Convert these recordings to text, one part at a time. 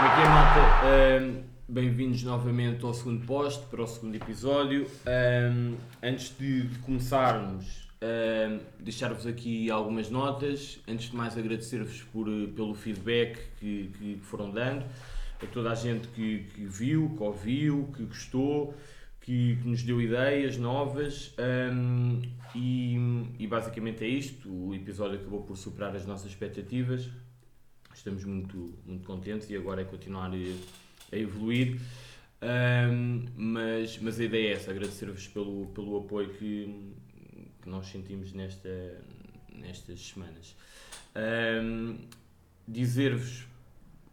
Como é que é, malta? Ahm, Bem-vindos novamente ao segundo post, para o segundo episódio. Ahm, antes de, de começarmos, ahm, deixar-vos aqui algumas notas. Antes de mais, agradecer-vos por, eh, pelo feedback que, que foram dando, a toda a gente que, que viu, que ouviu, que gostou, que, que nos deu ideias novas. e, e basicamente é isto. O episódio acabou por superar as nossas expectativas estamos muito, muito contentes e agora é continuar a, a evoluir. Ahm, mas, mas a ideia é essa, agradecer-vos pelo, pelo apoio que, que nós sentimos nesta, nestas semanas. Ahm, Dizer-vos,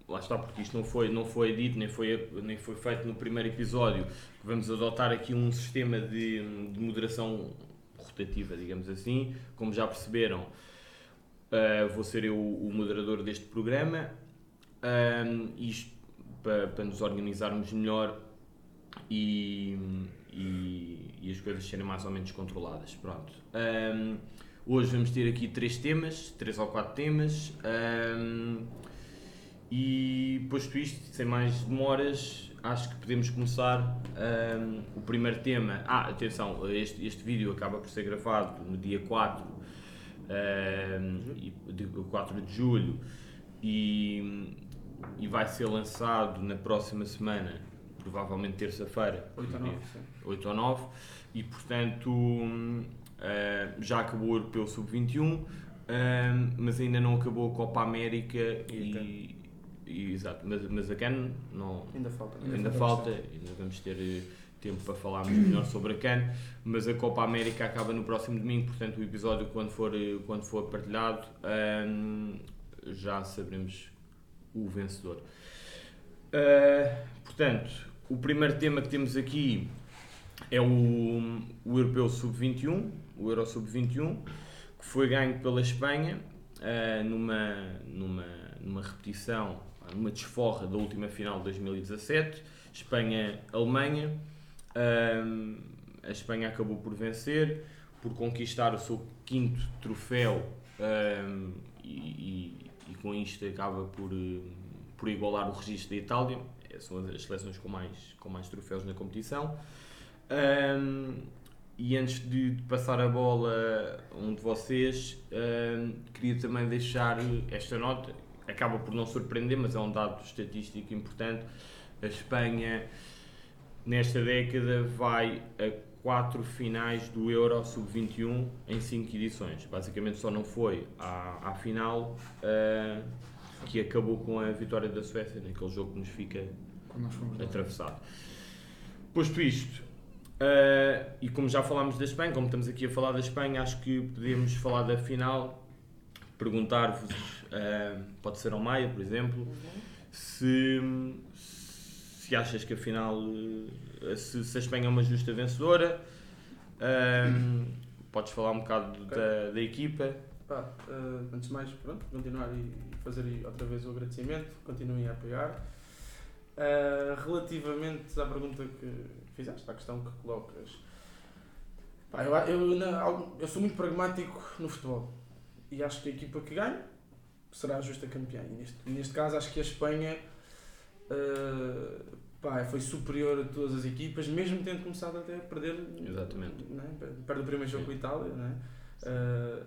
lá está, porque isto não foi, não foi dito, nem foi, nem foi feito no primeiro episódio, que vamos adotar aqui um sistema de, de moderação rotativa, digamos assim. Como já perceberam, Uh, vou ser eu o moderador deste programa. Um, isto para, para nos organizarmos melhor e, e, e as coisas serem mais ou menos controladas. Pronto. Um, hoje vamos ter aqui três temas, três ou quatro temas. Um, e posto isto, sem mais demoras, acho que podemos começar o primeiro tema. Ah, atenção, este, este vídeo acaba por ser gravado no dia 4 e- de 4 de julho. E, e vai ser lançado na próxima semana, provavelmente terça-feira, 8 a 9, sim. 8 ou 9, e portanto ah, já acabou o Europeu Sub-21, hum, mas ainda não acabou a Copa América E e, exato, mas, mas a CAN não, Ainda falta. ainda, Ainda falta, ainda vamos ter tempo para falarmos melhor sobre a CAN, mas a Copa América acaba no próximo domingo, portanto o episódio quando for, quando for partilhado hum, já saberemos o vencedor. Ah, portanto, o primeiro tema que temos aqui é o, o Europeu Sub-21, o Euro Sub-21, que foi ganho pela Espanha ah, numa, numa, numa repetição, numa desforra da última final de 2017, Espanha-Alemanha. Ahm, a Espanha acabou por vencer, por conquistar o seu quinto troféu ahm, e, e- e com isto acaba por, eh, por igualar o registro da Itália. Eh, São as seleções com mais, com mais troféus na competição. Ahm, e antes de passar a bola a um de vocês, queria também deixar esta nota. Acaba por não surpreender, mas é um dado estatístico importante. A Espanha, nesta década, vai a quatro finais do Euro Sub-21 em cinco edições. Basicamente só não foi à, à final, ah, que acabou com a vitória da Suécia, naquele jogo que nos fica lá. atravessado. Posto isto, eh, e como já falámos da Espanha, como estamos aqui a falar da Espanha, acho que podemos falar da final, perguntar-vos, eh, pode ser ao Maia, por exemplo, se, se achas que a final, eh, se, se a Espanha é uma justa vencedora, eh, podes falar um bocado da, da equipa. Pá, eh, antes de mais, pronto, continuar e fazer outra vez o agradecimento, continuem a apoiar. Eh, relativamente à pergunta que fizeste, à questão que colocas, pá, eu, eu, na- eu sou muito pragmático no futebol e acho que a equipa que ganha será a justa campeã. E neste, neste caso, acho que a Espanha eh, pá, foi superior a todas as equipas, mesmo tendo começado até a perder. Exatamente. Né? Perde o primeiro jogo Sim. com a Itália, né? Eh,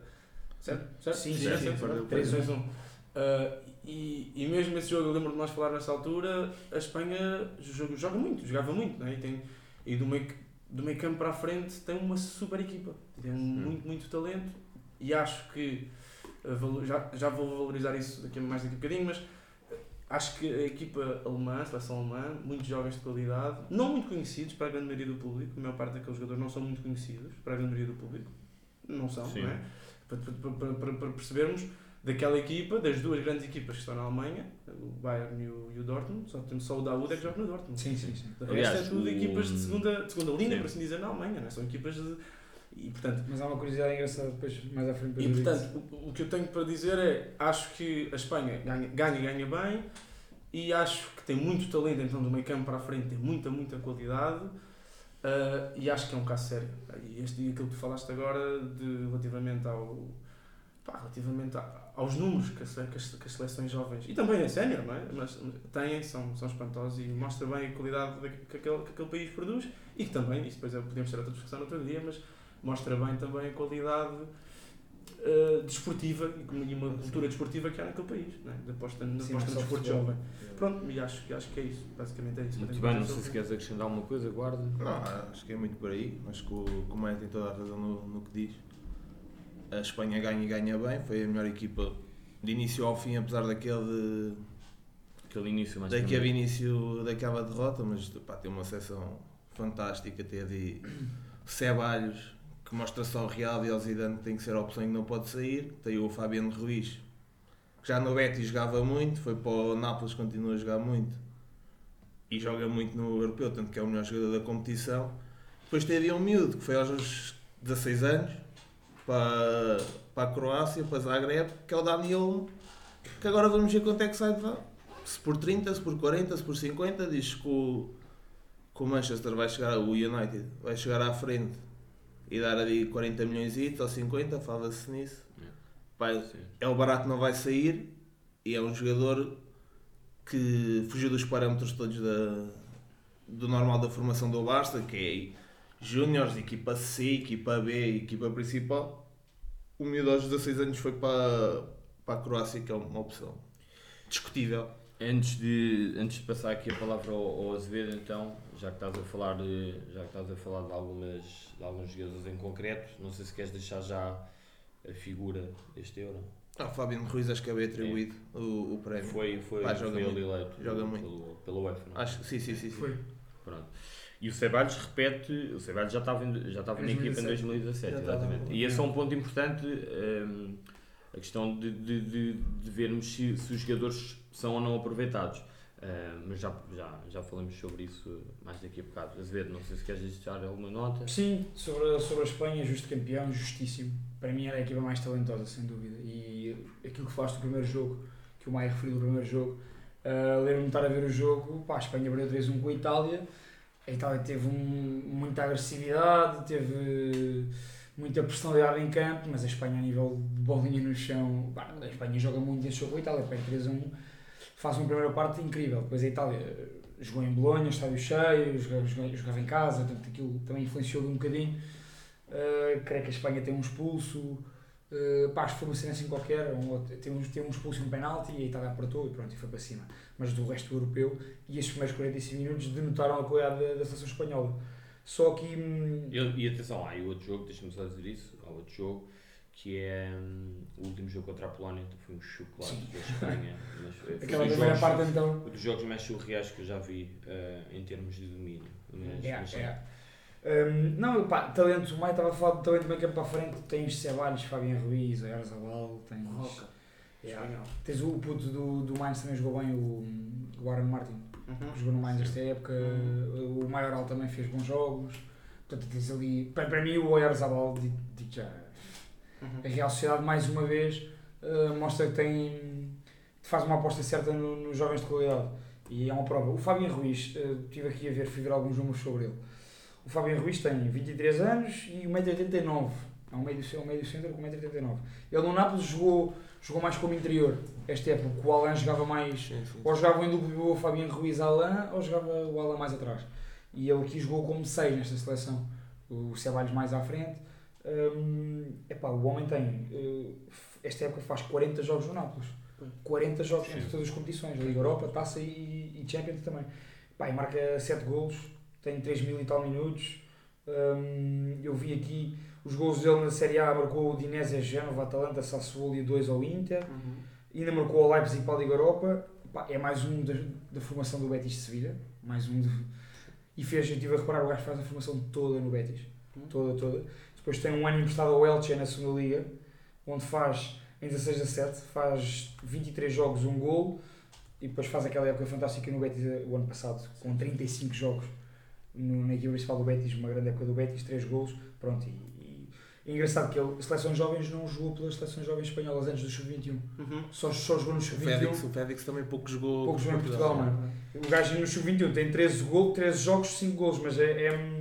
certo? certo? Sim, sim, sim, perdeu, certo. perdeu. 3-2-1. Uh, e, e mesmo esse jogo, eu lembro de nós falar nessa altura, a Espanha joga, joga muito, jogava muito, né? e, tem, e do, meio, do meio campo para a frente tem uma super equipa, tem muito, muito talento e acho que uh, já, já vou valorizar isso daqui, mais daqui a bocadinho, mas uh, acho que a equipa alemã, a seleção alemã, muitos jovens de qualidade, não muito conhecidos para a grande maioria do público, a maior parte daqueles jogadores não são muito conhecidos para a grande maioria do público, não são, Sim. não é? Para, para- para- para- percebermos daquela equipa, das duas grandes equipas que estão na Alemanha, o Bayern e o, e o Dortmund, só temos só o Daoud é que joga no Dortmund. Sim, sim, sim. Resto é tudo o- equipas de segunda, de segunda linha, Sim. por assim dizer, na Alemanha, não é? são equipas de. E portanto, Mas há uma curiosidade engraçada depois, mais à frente. e, portanto o, o que eu tenho para dizer é: acho que a Espanha ganha, ganha e ganha bem, e acho que tem muito talento, então do meio campo para a frente tem muita, muita qualidade. ah, e acho que é um caso sério. E este, aquilo que tu falaste agora, de, relativamente ao, pá, relativamente a- aos números que, a se- que as, que as seleções jovens, e também a sénior, não é? Mas têm, são, são espantosos e mostra bem a qualidade da- que, aquele, que aquele país produz e que também, isso depois é- podemos ter outra discussão no outro dia, mas mostra bem também a qualidade eh, desportiva e como- uma cultura desportiva que há naquele país, não é? de aposta, de Sim, aposta no desporto futebol. jovem. Pronto, e acho, que- acho que é isso, basicamente é isso. Muito bem, não sei se queres acrescentar alguma coisa, guarda. Não, acho que é muito por aí. Acho que o, que o Maia tem toda a razão no, no que diz. A Espanha ganha e ganha bem. Foi a melhor equipa de início ao fim, apesar daquele, Aquele início mais daquele início daquela derrota. Mas pá, tem uma seleção fantástica. Tem ali Ceballos, que mostra só o real e ao Zidane que tem que ser a opção e não pode sair. Tem o Fabiano Ruiz, que já no Betis jogava muito. Foi para o Nápoles, continua a jogar muito. E joga muito no europeu, tanto que é o melhor jogador da competição. Depois teve um miúdo que foi aos 16 anos para, para a Croácia, para Zagreb, que é o Daniel, que agora vamos ver quanto é que sai de lá. Se por 30, se por 40, se por 50, diz que o, que o Manchester vai chegar, o United vai chegar à frente e dar ali 40 milhões ou 50, fala-se nisso. Sim. é o barato não vai sair e é um jogador que fugiu dos parâmetros todos da, do normal da formação do Barça, que é Júniors, equipa C, equipa B, equipa principal. O miúdo aos 16 anos foi para, para a Croácia, que é uma opção discutível. Antes de, antes de passar aqui a palavra ao, ao Azevedo, então, já que estás a falar de, já que estás a falar de, algumas, de alguns jogadores em concreto, não sei se queres deixar já a figura deste Euro. Ah, Fabiano Ruiz acho que é bem atribuído o, o prémio. Foi, foi, Pá, joga foi muito. eleito Joga pelo, muito. pelo, pela UEFA, não é? Acho, sim, sim, sim. sim. Foi. Pronto. E o Ceballos repete, o Ceballos já estava, em- já estava na equipa em 2017, Já estava. exatamente. E esse é um ponto importante, hum, a questão de, de, de, de vermos se, se os jogadores são ou não aproveitados. Hum, mas já, já, já falamos sobre isso mais daqui a bocado. Azevedo, não sei se queres deixar alguma nota. Sim, sobre, a- sobre a Espanha, justo campeão, justíssimo. Para mim era a equipa mais talentosa, sem dúvida. E aquilo que falaste do primeiro jogo, que o Maia referiu do primeiro jogo, uh, lembro-me de estar a ver o jogo, pá, a Espanha perdeu 3-1 com a Itália. A Itália teve um- muita agressividade, teve muita personalidade em campo, mas a Espanha a nível de bolinha no chão, pá, a Espanha joga muito esse jogo com a Itália, perde 3-1, faz uma primeira parte incrível. Depois a Itália eh, jogou em Bolonha, estádio cheio, jogava, jogava- em casa, portanto aquilo também influenciou um bocadinho. Uh, creio que a Espanha tem um expulso, uh, pá, acho que foi uma cena assim qualquer, um, tem, um, tem um expulso e um penalti e a Itália apertou e pronto, e foi para cima. Mas do resto do europeu, e estes primeiros 45 minutos denotaram a qualidade da, da seleção espanhola. Só que. hum, E, e atenção, há outro jogo, deixa-me só dizer isso, há outro jogo que é hum, o último jogo contra a Polónia, que foi um chocolate da Espanha. Mas foi, foi Aquela dos primeira jogos- parte então. Um dos jogos mais surreais que eu já vi eh, em termos de domínio. Mas, É, é. Hum, não, pá, talento, o Maia estava a falar de talento bem campo para a frente, tens Ceballos, Fabian Ruiz, Oyarzabal, tens. Roca. É, Espanhol. tens o puto do, do Mainz também jogou bem, o, o Aaron Martin. Uhum. jogou no Mainz esta época, Uhum. o Maioral também fez bons jogos. Portanto, tens ali. Para, para mim, o Oyarzabal, digo, digo já, Uhum. a Real Sociedade, mais uma vez, eh, mostra que tem. faz uma aposta certa no- nos jovens de qualidade. E é uma prova. O Fabian Ruiz, eh, estive aqui a ver, fui ver alguns números sobre ele. O Fabian Ruiz tem 23 anos e 1,89m. É um meio, um meio centro com 1,89m. Ele no Nápoles jogou, jogou mais como interior. Esta época, o Alan jogava mais Sim, sim. ou jogava em duplo o Fabian Ruiz Alain ou jogava o Alain mais atrás. E ele aqui jogou como 6 nesta seleção. O Ceballos mais à frente. Hum, epá, o homem tem, eh, esta época faz 40 jogos no Nápoles. 40 jogos Sim. entre todas as competições, Liga Europa, Taça e, e Champions também. Pá, e marca 7 golos, tem 3 mil e tal minutos. Hum, eu vi aqui os golos dele na Série A, marcou o Dinese, Génova, Atalanta, Sassuolo e 2 ao Inter Uhum. ainda marcou ao Leipzig para a Liga Europa. Pá, é mais um da, da formação do Betis de Sevilha. Mais um de, e fez, eu estive a reparar, o gajo faz a formação toda no Betis. Toda, toda. Depois tem um ano emprestado ao Elche na segunda Liga, onde faz em 16 a 7, faz 23 jogos, um gol. E depois faz aquela época fantástica no Betis eh, o ano passado, com 35 jogos no, na equipa principal do Betis, uma grande época do Betis, 3 gols. Pronto, e, e é engraçado que ele, a seleção jovens não jogou pelas seleções jovens espanholas antes do Sub-21. Uhum. Só, só jogou no O Sub-21. Félix, o Félix também pouco jogou. Pouco jogou em por Portugal, mano. O gajo no Sub-21 tem 13, gol, 13 jogos, 5 gols, mas é, é,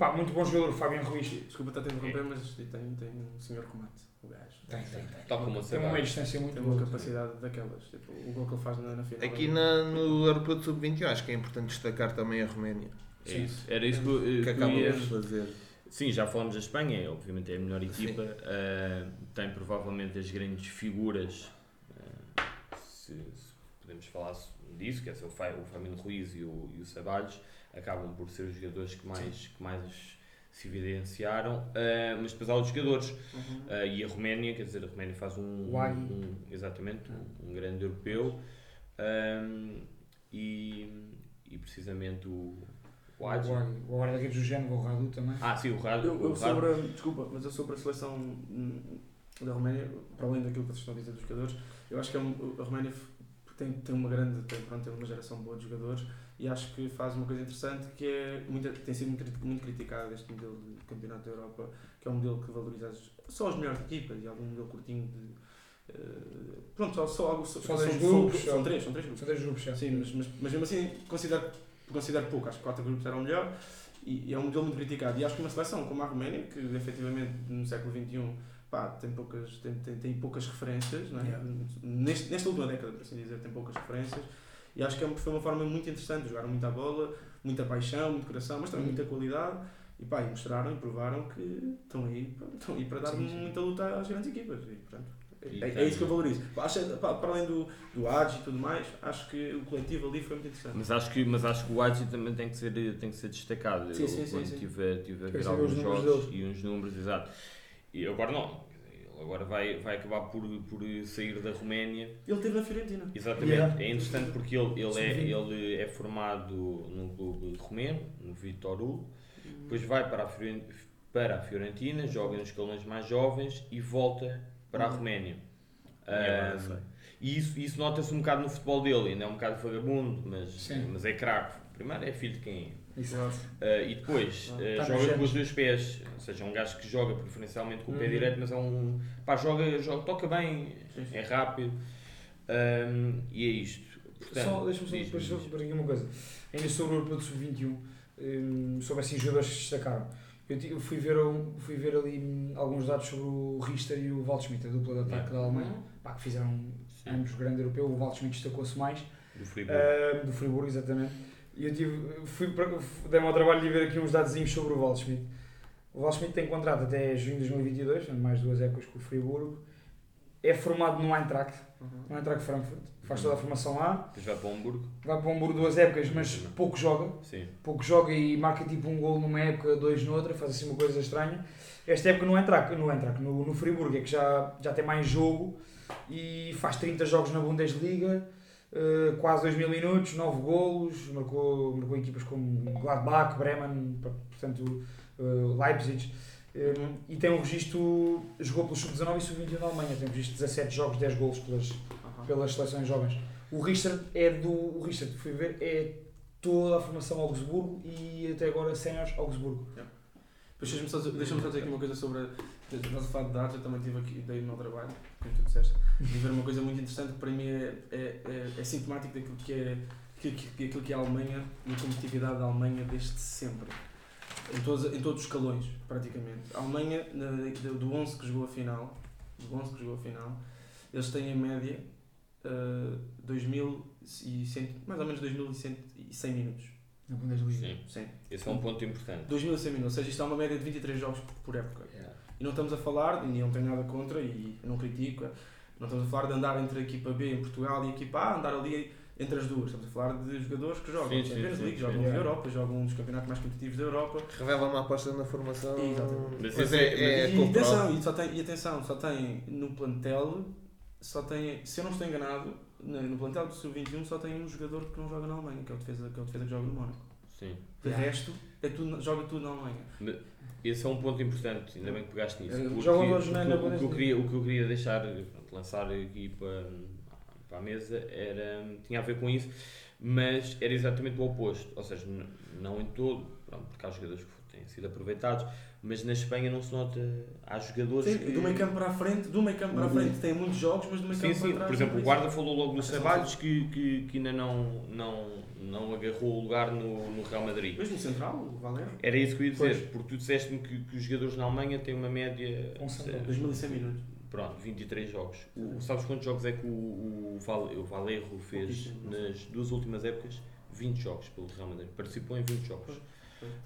Pá, muito bom jogador, o Fabian Ruiz. Desculpa estar a te interromper, mas tem, tem um senhor comate, o gajo. Tem, tem, tem. Tal como Tem uma distância muito Tem boa. uma capacidade daquelas. Tipo, o gol que ele faz na, na final. Aqui na, no Europeu de Sub-21 acho que é importante destacar também a Roménia, É isso. Era isso que, eu- que que eu acaba ia... de fazer. Sim, já falamos da Espanha, é, obviamente é a melhor equipa, eh, tem provavelmente as grandes figuras, eh, se, se podemos falar disso, que é o, Fa- o Famino Ruiz e o, e o Ceballos, acabam por ser os jogadores que mais, que mais se evidenciaram, eh, mas depois há outros jogadores, Uhum. eh, e a Roménia, quer dizer, a Roménia faz um, Agui. um- exatamente, um, um grande europeu, e, e precisamente o, o guarda-redes do Género, o Radu também. Ah, sim, o Rado. Eu, eu o Rado- sobre a, desculpa, mas eu sobre a seleção hum, da Roménia, para além daquilo que vocês estão a dizer dos jogadores, eu acho que é um- a Roménia tem, tem uma grande, tem, pronto, tem uma geração boa de jogadores e acho que faz uma coisa interessante que é, muita, tem sido muito, muito criticado este modelo de campeonato da Europa, que é um modelo que valoriza as- só as melhores equipas e algum modelo curtinho de. eh, pronto, só, só algo. Só, são, são- grupos, são três, são três grupos. São três grupos. Sim, mas, mas, mas mesmo assim considero, considero pouco. Acho que quatro grupos eram melhor e, e é um modelo muito criticado. E acho que uma seleção como a Roménia, que efetivamente no século XXI pá, tem, poucas, tem, tem, tem poucas referências, não é? Yeah. Neste, nesta última década, por assim dizer, tem poucas referências. E acho que é uma- foi uma forma muito interessante. Jogaram muita bola, muita paixão, muito coração, mas também Uhum. muita qualidade. E, pá, e mostraram e provaram que estão aí, estão aí para dar Sim, sim. muita luta às grandes equipas. E, portanto, E é, é isso que eu valorizo. Pá, acho- pá, para além do, do Agi e tudo mais, acho que o coletivo ali foi muito interessante. Mas acho que, mas acho que o Adji também tem que ser, tem que ser destacado. Sim, Eu, sim, sim, quando sim. tive, tive a ver alguns jogos e uns números, exato. E agora não. Agora vai, vai acabar por, por sair da Roménia. Ele esteve na Fiorentina. Exatamente. Yeah. É interessante porque ele, ele, é, ele é formado num clube romeno, no Vitor Hugo. Depois vai para a, Fioren- para a Fiorentina, joga nos escalões mais jovens e volta para a Uhum. Roménia. agora Ah, sei. e isso, isso nota-se um bocado no futebol dele, ainda é um bocado vagabundo, mas, Sim. mas é craque. Primeiro é filho de quem é. Exato. Ah, e depois nos joga com os dois pés, ou seja, é um gajo que joga preferencialmente com o pé Uhum. direito, mas é um. pá, joga, joga, toca bem, Sim, sim. é rápido. Ahm, e é isto. Portanto, Só, deixa-me só depois aqui uma coisa. Ainda sobre o Europeu de Sub-21, hum, sobre assim jogadores que se destacaram. Eu, fui, ver, um- fui ver ali hum, alguns dados sobre o Richter e o Waldschmidt, a dupla de ataque Yeah. da Alemanha, pá, que fizeram Sim, ambos grande europeu. O Waldschmidt destacou-se mais, do Friburgo. hum, do Friburgo, exatamente. E eu tive, fui, para- dei-me ao trabalho de ver aqui uns dados sobre o Waldschmidt. O Waldschmidt tem contrato até junho de 2022, portanto, mais duas épocas com o Friburgo. É formado no Eintracht, Uhum. no Eintracht Frankfurt. Faz toda a formação lá. Depois vai para o Hamburgo. Vai para o Hamburgo duas épocas, mas pouco joga. Sim. Pouco joga e marca tipo um gol numa época, dois noutra, faz assim uma coisa estranha. Esta época no Eintracht, no, Eintracht, no, no Friburgo, é que já, já tem mais jogo e faz 30 jogos na Bundesliga, eh, quase 2 mil minutos, 9 golos, marcou, marcou equipas como Gladbach, Bremen, portanto eh, Leipzig. Eh, e tem um registro, jogou pelo Sub-19 e Sub-21 da Alemanha, tem um registro de 17 jogos, 10 golos pelas, Uhum. pelas seleções jovens. O Richter é do. O Richter, fui ver, é toda a formação Augsburgo e até agora séniores Augsburgo. Depois deixa-me só, deixa-me só dizer aqui uma coisa sobre. Estás a falar de dados, eu também tive aqui, dei o meu trabalho, como tu disseste, e ver uma coisa muito interessante que para mim é, é, é, é sintomático daquilo que é, que, que, aquilo que é a Alemanha e a competitividade da Alemanha desde sempre. Em todos, em todos os escalões, praticamente. A Alemanha, na, do do 11 que jogou a final, do 11 que jogou a final, eles têm em média uh, 2100, mais ou menos 2100 minutos. Na Bundesliga. Sim. Sim. Esse é um ponto importante. 2100 minutos, ou seja, isto é uma média de 23 jogos por época. E não estamos a falar, e não tenho nada contra, e eu não critico, não estamos a falar de andar entre a equipa B em Portugal e a equipa A, andar ali entre as duas. Estamos a falar de jogadores que jogam Sim, Champions sim, League, sim. jogam na Europa, jogam um dos campeonatos mais competitivos da Europa. Revela uma aposta na formação. Exatamente. Mas é, é- é, e, com atenção, e, só tem, e atenção, só tem no plantel, só tem, se eu não estou enganado, no no plantel do Sub-21 só tem um jogador que não joga na Alemanha, que é o defesa que, é o defesa que joga no Mónaco. Sim. De resto, é tudo, joga tudo na Alemanha. Esse é um ponto importante, ainda bem que pegaste nisso. Eh, Porque todos que, na- o, que eu queria, o que eu queria deixar, pronto, lançar aqui para, para a mesa era, tinha a ver com isso, mas era exatamente o oposto. Ou seja, não em todo, pronto, porque há jogadores que têm sido aproveitados, mas na Espanha não se nota, há jogadores Sim, que... do meio campo para a frente, do meio campo para a frente tem muitos jogos, mas do meio Sim, campo sim, para trás. por exemplo, o guarda falou logo no Acho que Ceballos que, que, que ainda não, não, não agarrou o lugar no, no Real Madrid. Mesmo no central, o Valero. Era isso que eu ia dizer, Pois. porque tu disseste-me que, que os jogadores na Alemanha têm uma média. Um central. eh, 2100 minutos. Pronto, 23 jogos. O, sabes quantos jogos é que o, o, Val, o Valerro fez nas duas últimas épocas? 20 jogos pelo Real Madrid. Participou em 20 jogos. Pois,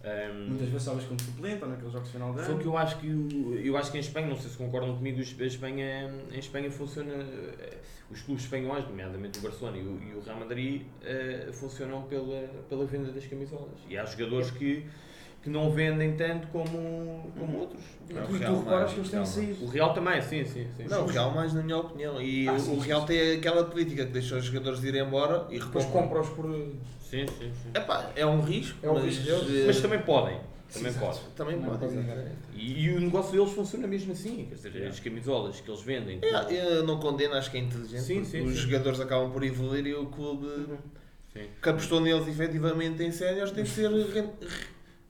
Ahm, Muitas vezes talvez como suplente ou naqueles jogos de final de só ano. que eu acho que o- eu acho que em Espanha, não sei se concordam comigo, a Espanha, em Espanha funciona eh, os clubes espanhóis, nomeadamente o Barcelona e o, e o Real Madrid, eh, funcionam pela, pela venda das camisolas. E há jogadores que, que não vendem tanto como, como outros. E Não, tu, o tu Real reparas que eles têm saído. O Real também, sim, sim, sim. Não, o Real mais na minha opinião. E Ah, o, sim, o Real sim. tem aquela política que deixa os jogadores ir embora e Depois recompra. compra-os por. Sim, sim, sim. Epá, é um risco, É um mas, risco deles. eh, Mas também podem. Também Sim, podem. também pode, podem exatamente. E, e o negócio deles funciona mesmo assim. Quer dizer, as camisolas que eles vendem. É, Eu não condeno, acho que é inteligente. Sim, sim, os sim. jogadores acabam por evoluir e o clube Sim. que apostou neles efetivamente em séniores tem que ser re-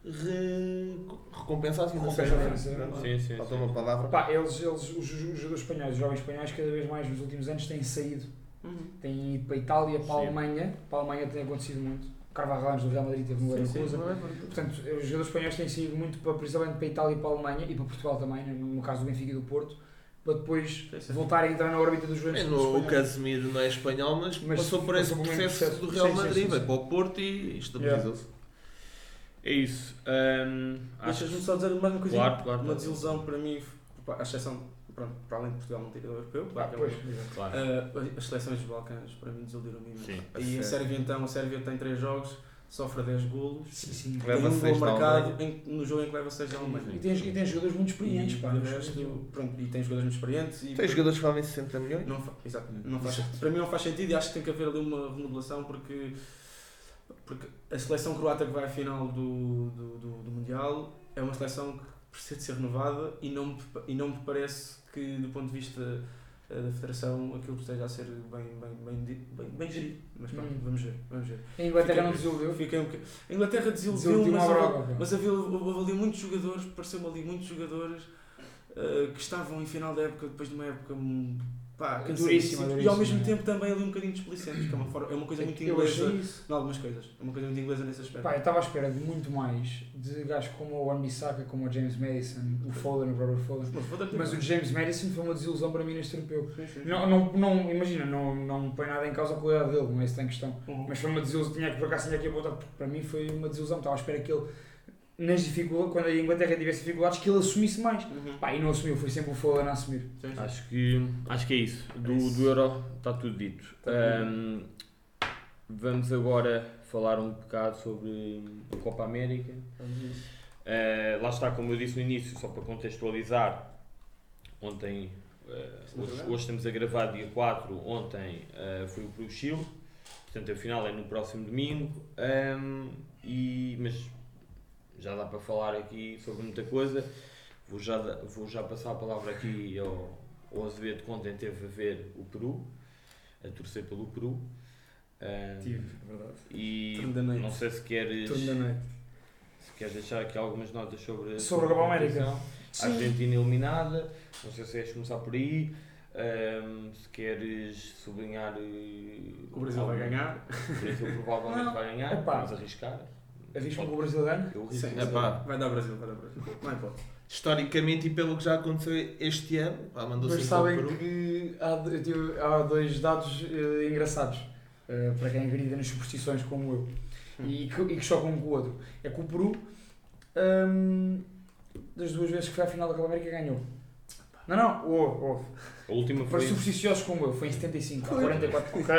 re- recompensado financeiramente. Sim, sim, sim. uma palavra. Pá, eles, eles, os, os jogadores espanhóis, os jovens espanhóis, cada vez mais nos últimos anos têm saído. Uhum. Têm ido para a Itália, para a. Alemanha. Para a Alemanha tem acontecido muito. Carvajal antes do Real Madrid teve no. Leverkusen. Portanto, os jogadores espanhóis têm saído muito, para, principalmente para a Itália e para a Alemanha e para Portugal também, no no caso do Benfica e do Porto, para depois Sim, sim. voltarem a entrar na órbita dos jogadores É, no- o. Casemiro não é espanhol, mas, Mas passou por esse um processo processo. do Real Sim, Madrid, sim. para o Porto e estabilizou-se. É isso. Acho Deixas-me só dizer mais uma coisinha. Claro, claro, Uma claro. desilusão para mim, a exceção, pronto, para além de Portugal não ter ido ao europeu, Ah, claro que é pois, um- Claro. Ah, as seleções dos Balcãs para mim desiludiram-me. imenso. Sim. E a Sérvia então, a Sérvia tem 3 jogos, sofre 10 golos, Sim, sim. tem Leva um gol marcado em- no jogo em que leva 6 da Alemanha. E tem, e jogadores muito experientes, E pá. resto, pronto, e tem jogadores muito experientes. E Tem jogadores que valem 60 milhões? Não, exato, não faz, para mim não faz sentido e acho que tem que haver ali uma remodelação porque, porque a seleção croata que vai à final do, do, do, do Mundial é uma seleção que precisa de ser renovada e não, me, e não me parece que do ponto de vista eh, da Federação aquilo esteja a ser bem, bem, bem, bem, bem gerido. Mas pronto, Hum. vamos ver, vamos ver. A Inglaterra não Fiquei- desiludiu. Fiquei um A Inglaterra desiludiu, Desiludiu mas, pá. mas havia, ali muitos jogadores, pareceu-me ali muitos jogadores eh, que estavam em final da época, depois de uma época pá, Duríssima, cansadíssima, e ao mesmo é. tempo também ali um bocadinho displicentes, que é uma, forma, é uma coisa muito Eu achei inglesa em algumas coisas. É uma coisa muito inglesa nesse aspecto. Pá, eu estava à espera de muito mais de gajos como o Wan-Bissaka, como o James Madison, o Foden, o Robert Foden. Mas, o James Madison foi uma desilusão para mim neste europeu. Sim, sim. Não, não, não, imagina, não, não põe nada em causa a qualidade dele, não é isso que tem questão. Uhum. Mas foi uma desilusão, tinha que por acaso tinha aqui apontado, porque para mim foi uma desilusão. Estava à espera que ele, nas dificuldades, quando a Inglaterra tivesse dificuldades, que ele assumisse mais. Uhum. Pá, e não assumiu, foi sempre o Foden a assumir. Sim, sim. Acho que, acho que é isso. Do, É isso. do Euro está tudo dito. Tá Hum, vamos agora falar um bocado sobre a Copa América. Uh, lá está, como eu disse no início, só para contextualizar, ontem, uh, hoje, hoje estamos a gravar dia 4, ontem uh, foi o Chile, portanto a final é no próximo domingo, um, e, mas já dá para falar aqui sobre muita coisa, vou já, vou já passar a palavra aqui ao, ao Azevedo, que ontem teve a ver o Peru, a torcer pelo Peru. Um, Tive, verdade. e Turno da noite. não sei se queres Turno da noite. se queres deixar aqui algumas notas sobre, Sobre a Copa América. A Argentina eliminada, não sei se queres começar por aí, ahm, se queres sublinhar eh, O Brasil vai algum- ganhar. O Brasil provavelmente Não. vai ganhar, vamos arriscar. Arriscam que o Brasil ganha? Eu. Sim, Epá. vai dar Brasil, vai dar Brasil. Não importa. Historicamente e pelo que já aconteceu este ano, pá, mandou-se Mas sabem para o Peru. que há, eu tive- há dois dados eh, engraçados eh, para quem acredita nas superstições como eu e, que, e que chocam um com o outro. É que o Peru, hum, das duas vezes que foi à final da Copa América, ganhou. Não, não, houve, houve. A última Para foi. supersticiosos como eu, foi em 75, há 44. Ok.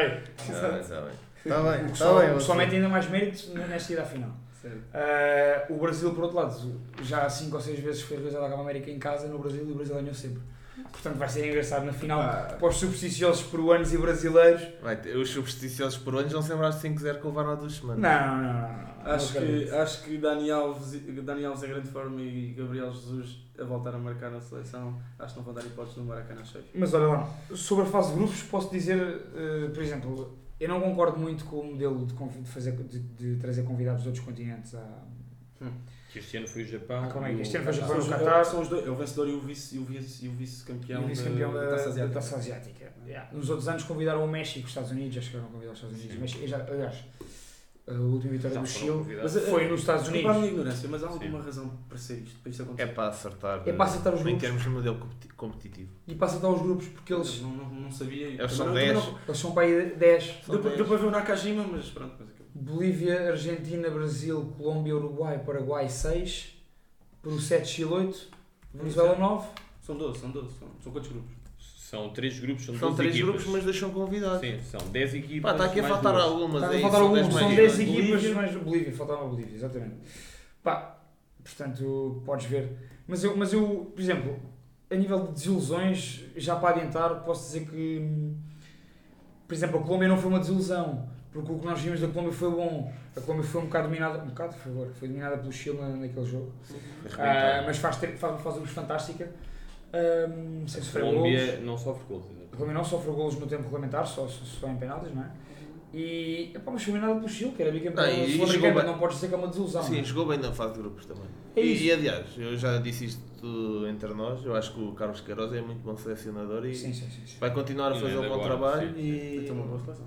Está bem, está bem. Está O bem, está bem. só mete ainda mais mérito nesta ida à final. Eh, o Brasil, por outro lado, já 5 ou 6 vezes foi realizada a Copa América em casa no Brasil e o Brasil ganhou sempre. Portanto, vai ser engraçado na final Ah, para os supersticiosos peruanos e brasileiros. Vai ter- os supersticiosos por anos vão se lembrar de 5-0 que levaram há duas Não, semanas. não, não. não. Acho Não que, acho que Dani Alves, Dani Alves em grande forma e Gabriel Jesus a voltar a marcar na seleção, acho que não vão dar hipóteses no Maracanã cheio. Mas olha lá, sobre a fase de grupos, posso dizer, eh, por exemplo, eu não concordo muito com o modelo de, de fazer, de, de trazer convidados de outros continentes. À... Hum. Que este ano foi o Japão. Ah, calma aí, e o este ano foi o Qatar. Japão. Os- Qatar. são os dois, é o vencedor e o vice- o vice- o vice-campeão E o vice-campeão da, da, da Taça da Asiática. Taça Asiática. Yeah. Nos outros anos convidaram o México e os Estados Unidos, já chegaram a convidar os Estados Unidos. Mas, já, aliás, a última vitória Já do foram Chile convidados. Mas, foi nos Estados Desculpa a minha Unidos. ignorância, mas há alguma Sim. razão para ser isto, para isto É acontecer? para acertar. É para acertar os Em grupos. termos de modelo competi- competitivo. E passa dar os grupos porque eles, não, não, não sabia. Eles Também são não- 10. também não- eles são para aí 10. São Deu, para- 10. deu para ver o Nakajima, mas pronto. Mas aquilo. Bolívia, Argentina, Brasil, Colômbia, Uruguai, Paraguai 6. Peru 7, Chile 8. Venezuela 9. São 12, são 12. São, são quantos grupos? São três grupos, são, São 12 três equipas. grupos, mas deixam convidados. Sim, são 10 equipas. Está aqui a faltar duas. algumas. Está é a isso, faltar são 10 são mais 10 duas. equipas, Bolívia. mas Bolívia, faltava a Bolívia, exatamente. Pá, portanto, podes ver. Mas eu, mas eu, por exemplo, a nível de desilusões, já para adiantar, posso dizer que, por exemplo, a Colômbia não foi uma desilusão, porque o que nós vimos da Colômbia foi bom. A Colômbia foi um bocado dominada, um bocado, por favor, foi dominada pelo Chile na- naquele jogo. Ah, mas faz, faz, faz uma fantástica. Um, sem sofrer golos. Não sofre gols. A Colômbia não sofreu golos no tempo regulamentar, só, só, só em penaltis, não é? E, epá, mas foi dominada pelo Chile, que era bicampeão Não, e sul-americano, jogou bem. não podes dizer que é uma desilusão. não Sim, é? jogou bem na fase de grupos também. É e, isso. e, aliás, eu já disse isto entre nós, eu acho que o Carlos Queiroz é muito bom selecionador e Sim, sim, sim. sim. vai continuar a fazer um ainda bom agora, trabalho sim, e Tem uma boa seleção.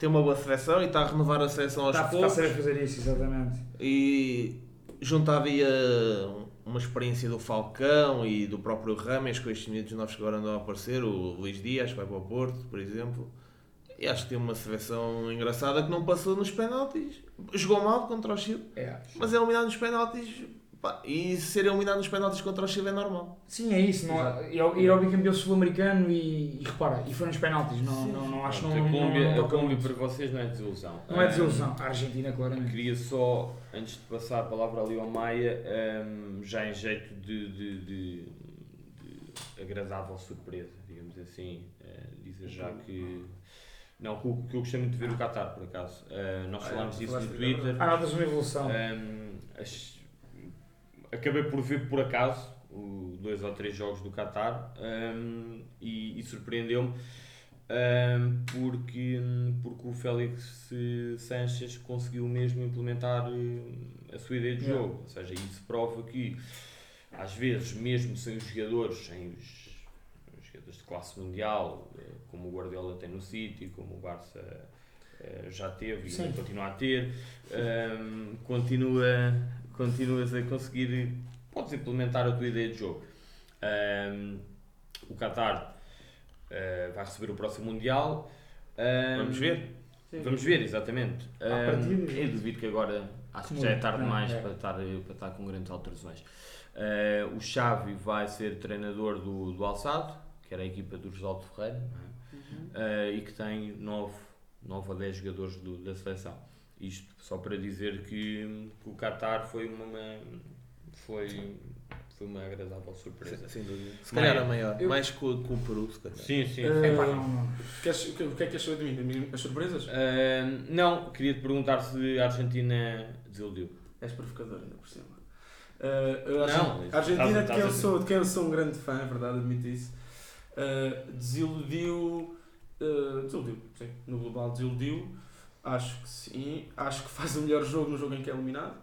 tem uma boa seleção e está a renovar a seleção aos Está, está a poucos fazer isso, exatamente. e juntava aí a- uma experiência do Falcão e do próprio Rames com estes miúdos novos que agora andam a aparecer, o Luís Dias que vai para o Porto, por exemplo. E acho que tem uma seleção engraçada que não passou nos penaltis. Jogou mal contra o Chile, É. mas é eliminado nos penaltis. Pá, e ser eliminado nos penaltis contra o Chile é normal. Sim, é isso. Não, é- ir ao- ir ao bicampeão sul-americano e, e repara, e foi nos penaltis. Não, não, não acho que não, a não, Colômbia, não, a toca Colômbia muito. para vocês não é desilusão. Não é desilusão. A Argentina, claramente. Queria só, antes de passar a palavra ali ao Maia, ahm, já em jeito de, de- de- de agradável surpresa, digamos assim, eh, dizer já que. Não, que eu, que eu gostei muito de ver o Qatar, por acaso. Ah, nós Ah, falámos é, disso no. Twitter. Ah, notas uma evolução. Ahm, ach- acabei por ver por acaso dois ou três jogos do Qatar ahm, e, e surpreendeu-me ahm, porque, porque o Félix Sanches conseguiu mesmo implementar eh, a sua ideia de jogo. Ou seja, isso prova que às vezes, mesmo sem os jogadores, sem os, os jogadores de classe mundial, eh, como o Guardiola tem no City, como o Barça eh, já teve e Sim. continuar a ter, ahm, continua, continuas a conseguir, podes implementar a tua ideia de jogo. Ahm, o Qatar eh, vai receber o próximo Mundial. Ahm, Vamos ver. Vamos ver, exatamente. Ahm, partida, eu duvido que agora, acho que já é tarde demais é. para, estar, para estar com grandes alterações. Ah, o Xavi vai ser treinador do, do Alçado, que era a equipa do Josaldo Ferreira, é? Ah, e que tem 9, 9 a 10 jogadores do- da seleção. Isto só para dizer que, que o Qatar foi uma, foi, foi uma agradável surpresa. Sem dúvida. Se calhar a maior. Eu- Mais que o, que o Peru, se calhar. Sim, sim. É Eh, pá, O que, é que achou de mim? As surpresas? Ah, não, queria te perguntar se a Argentina desiludiu. És provocador ainda por cima. Eh, eu acho- Não, a Argentina, de, quem eu a- sou, de quem eu sou um grande fã, é verdade, admito isso, eh, desiludiu. desiludiu, sim. No global desiludiu. Acho que sim. Acho que faz o melhor jogo no jogo em que é eliminado.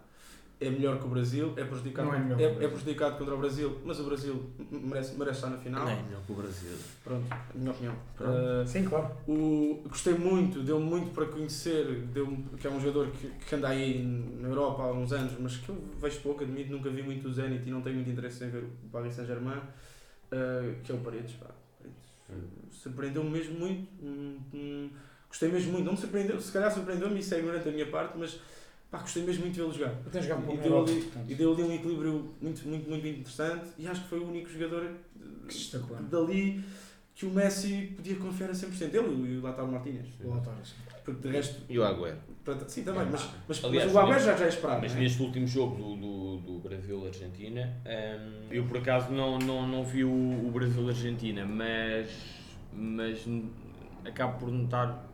É melhor que o Brasil. É prejudicado, Não é melhor é, que o é prejudicado contra o Brasil, mas o Brasil merece, merece estar na final. Não é melhor que o Brasil. Pronto, a minha opinião. Eh, Sim, claro. o, gostei muito, deu-me muito para conhecer, deu que é um jogador que, que anda aí na Europa há uns anos, mas que eu vejo pouco, admito, nunca vi muito o Zenit e não tenho muito interesse em ver o Paris Saint-Germain, eh, que é o Paredes. Pá. Paredes. Surpreendeu-me mesmo muito, hum, hum, gostei mesmo muito, não me surpreendeu, se calhar surpreendeu-me, isso é ignorante da minha parte, mas pá, gostei mesmo muito de vê-lo jogar. Eu tenho jogado um pouco E deu, ali, portanto, e deu ali um equilíbrio muito, muito, muito interessante e acho que foi o único jogador que dali que o Messi podia confiar a 100%. Ele e o Lautaro Martínez. O Lautaro, sim. Porque de resto, E o Agüero. sim, também, mas, mas, Aliás, mas o Agüero já, já é esperado. Mas é? neste último jogo do, do, do Brasil-Argentina, hum, eu por acaso não, não, não vi o, o Brasil-Argentina, mas, mas acabo por notar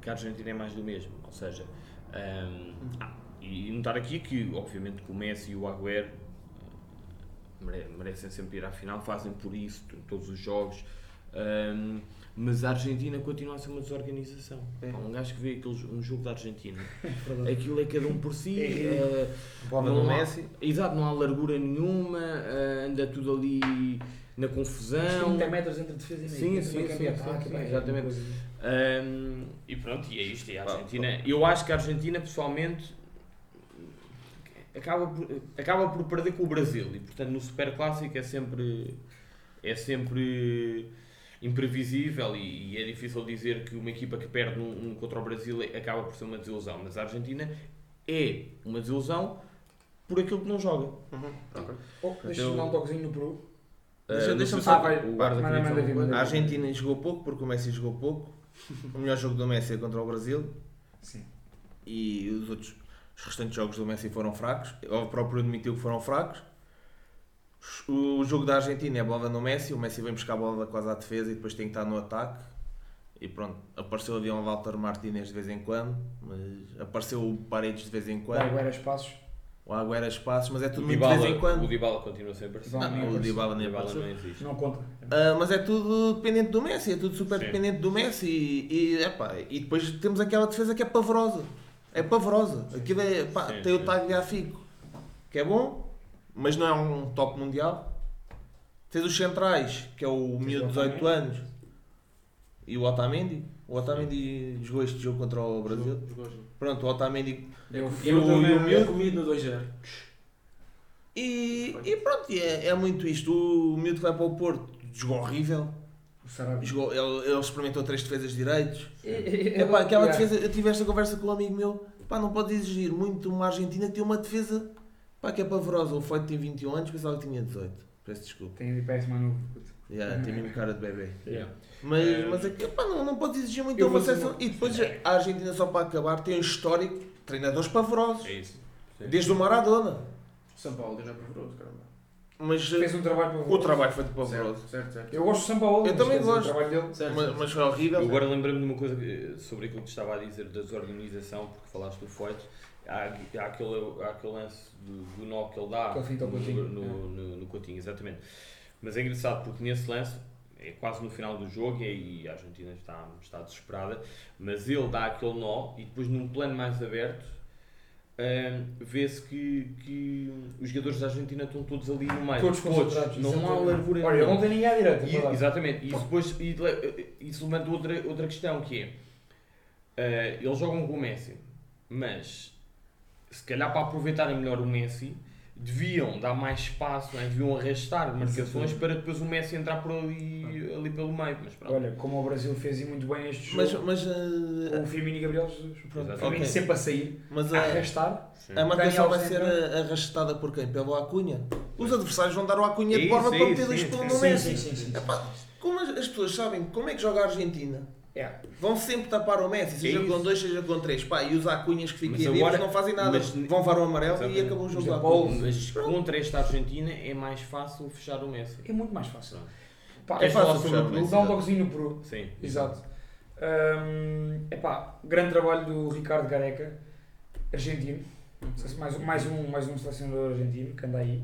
que a Argentina é mais do mesmo. Ou seja, hum, ah, e notar aqui que, obviamente, que o Messi e o Agüero eh, mere- merecem sempre ir à final, fazem por isso todos os jogos. Ahm, mas a Argentina continua a ser uma desorganização. É. Pá, Um gajo que vê aqueles, um jogo da Argentina, aquilo é cada um por si. É Bola não há- Messi. Exato, não há largura nenhuma, eh, anda tudo ali na confusão. 30 metros entre defesa e meio. Sim, Entre sim, campo sim, ataque, sim, é exatamente. Um, e pronto, e é isto. E a Argentina, eu acho que a Argentina, pessoalmente, acaba por, acaba por perder com o Brasil. E portanto, no Super Clássico é sempre, é sempre imprevisível. E, e é difícil dizer que uma equipa que perde um, um contra o Brasil acaba por ser uma desilusão. Mas a Argentina é uma desilusão por aquilo que não joga. Uhum. Ok. Oh, deixa-me Então- dar um toquezinho no Peru. Deixa- Uh, não deixa-me só- vai, o guarda manda- manda manda A. Argentina jogou pouco porque o Messi jogou pouco. O melhor jogo do Messi é contra o Brasil Sim. e os outros os restantes jogos do Messi foram fracos. O próprio admitiu que foram fracos. O jogo da Argentina é a bola no Messi. O Messi vem buscar a bola quase à defesa e depois tem que estar no ataque. E pronto, apareceu ali um Walter Martinez de vez em quando, mas apareceu o Paredes de vez em Dá quando, agora espaços. O Agüero espaços, mas é tudo muito de vez em quando. o Dybala continua sem aparecer. Dybala Não, nem o O nem Dybala apareceu. não existe. Não conta. Ah, mas é tudo dependente do Messi, é tudo super Sim. dependente do Messi e, e, epá, e depois temos aquela defesa que é pavorosa. É pavorosa. Aquilo é, pá, Sim, tem o Tagliafico, que é bom, mas não é um top mundial. Tens os centrais, que é o miúdo de 18 Otamendi. anos, e o Otamendi. O Otamendi jogou este jogo contra o Brasil. Jogou, jogou. Pronto, o Otamendi Eu, E eu o- também- e o miúdo? comido no 2-0. E, e pronto, é, é muito isto. O miúdo que vai para o Porto jogou horrível. Jogou, ele, ele experimentou três defesas de direitos. É Epá, aquela defesa, eu tive esta conversa com um amigo meu, pá, não pode exigir muito uma Argentina que tem uma defesa pá, que é pavorosa. O Foyt tem 21 anos, pensava que tinha 18. Peço desculpa. Tem parece mais novo. Yeah, tem mesmo cara de bebê. Yeah. Mas, É. mas é que, pá, não, não pode exigir muito uma seleção. uma- E depois a Argentina, só para acabar, tem um histórico de treinadores pavorosos. É isso. Sim. Desde o Maradona. São Paulo já é pavoroso, caramba. Mas Fez um trabalho para o trabalho foi de pavoroso. Certo, certo, certo. Eu gosto do São Paulo. Eu também gosto. Trabalho dele. Certo, Mas, certo. mas foi horrível. Eu agora lembrei-me de uma coisa sobre aquilo que te estava a dizer da desorganização, porque falaste do Foyt. Há, há, aquele, há aquele lance do, do nó que ele dá no, no, no, no Coutinho, exatamente. Mas é engraçado porque nesse lance, é quase no final do jogo e a Argentina está, está desesperada, mas ele dá aquele nó e depois num plano mais aberto hum, vê-se que, que os jogadores da Argentina estão todos ali no meio. Todos concentrados. Não há largura Olha, não tem ninguém à direita. é E- verdade. exatamente, e depois e isso levanta outra, outra questão que é eh, eles jogam com o Messi, mas se calhar para aproveitarem melhor o Messi deviam dar mais espaço, não é? deviam arrastar marcações para depois o Messi entrar por ali, ali pelo meio. Mas pronto. Olha, como o Brasil fez e muito bem este Mas, jogo. mas, com uh, o Firmino e Gabriel Jesus. Pronto, Firmino ok. sempre a sair, mas a a, arrastar. Sim. a marcação vai ser uh, arrastada por quem? Pelo Acunha. Os adversários vão dar o Acunha de forma para meter dois sim, pelo sim, no sim, Messi. sim, sim, sim. Epá, como as, as pessoas sabem como é que joga a Argentina, É. vão sempre tapar o Messi, seja É com isso. dois, seja com três. Pá, e os Acunhas que fiquem vivos agora- não fazem nada. mas- vão levar o amarelo e Exatamente. acabou o jogo lá. Apolo- Mas contra esta Argentina é mais fácil fechar o Messi. É muito mais fácil. Pá, É fácil fechar o? Messi, Dá um toquezinho no Peru. Sim. Exato. Hum, epá, grande trabalho do Ricardo Gareca, argentino. Mais, um- mais, um, mais um selecionador argentino que anda aí.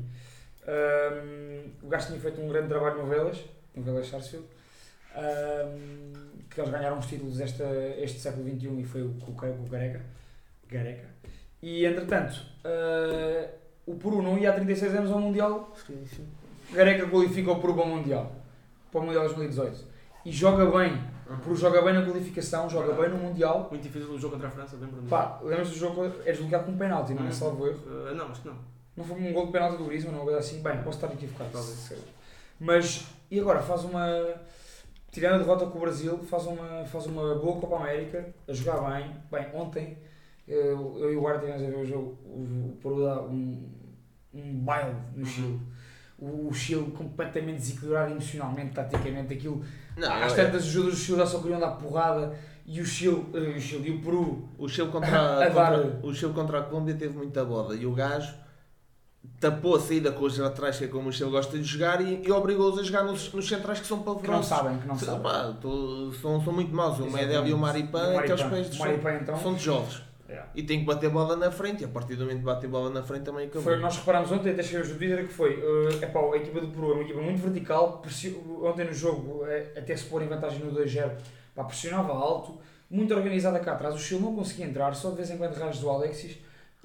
Hum, o gajo tinha feito um grande trabalho no Velas, no Velas Sarsfield, hum, que eles ganharam os títulos esta, este século XXI e foi o, o, o Gareca. Gareca. E entretanto, uh, o Peru não ia há 36 anos ao Mundial Gareca qualifica o Peru para o Mundial, para o Mundial 2018 e joga bem. O Peru joga bem na qualificação, joga bem no Mundial. Muito difícil o jogo contra a França, lembro-me. Pá, lembras do jogo? É desbloqueado com um penalti, não é? Uhum. Salvo erro. Uh, não, acho que não. Não foi um gol de penalti do Griezmann, uma coisa assim. Bem, posso estar equivocado. Talvez. Mas, e agora? Faz uma. Tirando a derrota com o Brasil, faz uma, faz uma boa Copa América, a jogar bem. Bem, ontem eu, eu e o Guarda tivemos a ver o jogo, o, o Peru dá um, um baile no Chile. O, o Chile completamente desequilibrado emocionalmente, taticamente, aquilo. Não, às tantas os jogadores do Chile já só queriam dar porrada e o Chile, eh, o Chile e o Peru O Chile contra, A dar- contra- o Chile contra a Colômbia teve muita bola e o gajo tapou a saída com os laterais, que é como o Chile gosta de jogar, e, e obrigou-os a jogar nos, nos centrais que são que não pavorosos. sabem, que não sabem. pá, tô- são, são muito maus. O. Medel e o Maripã, aqueles pés de Maripã, então, são tijolos. Yeah. e tem que bater bola na frente. E a partir do momento que bater bola na frente também acabou. Foi, nós reparámos ontem, até chegamos no Twitter, que foi uh, epá, a equipa do Peru é uma equipa muito vertical. Ontem no jogo, eh, até se pôr em vantagem no 2-0, pá, pressionava alto, muito organizada cá atrás. O Chile não conseguia entrar, só de vez em quando raios do Alexis.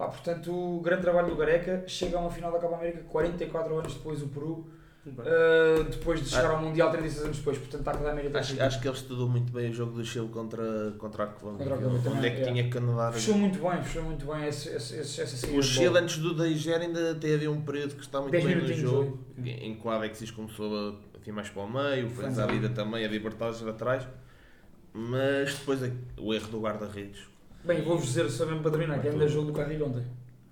Pá, portanto, o grande trabalho do Gareca chega a uma final da Copa América 44 anos depois, o Peru, uh, depois de chegar ao Mundial 36 anos depois. Portanto, está a Copa América Acho, acho que ele estudou muito bem o jogo do Chile contra, contra a Colômbia. Contra a Colômbia Onde é que é. tinha que anudar. Fechou muito bem, fechou muito bem esse, esse, esse, essa saída O Chile, antes do 2 ainda teve um período que está muito 10 bem no jogo, em que o Alexis começou a vir mais para o meio, o Franz Alida também a libertar-se atrás, mas depois o erro do guarda-redes. Bem, vou-vos dizer só mesmo para terminar, que ainda jogo do Carrilho ontem.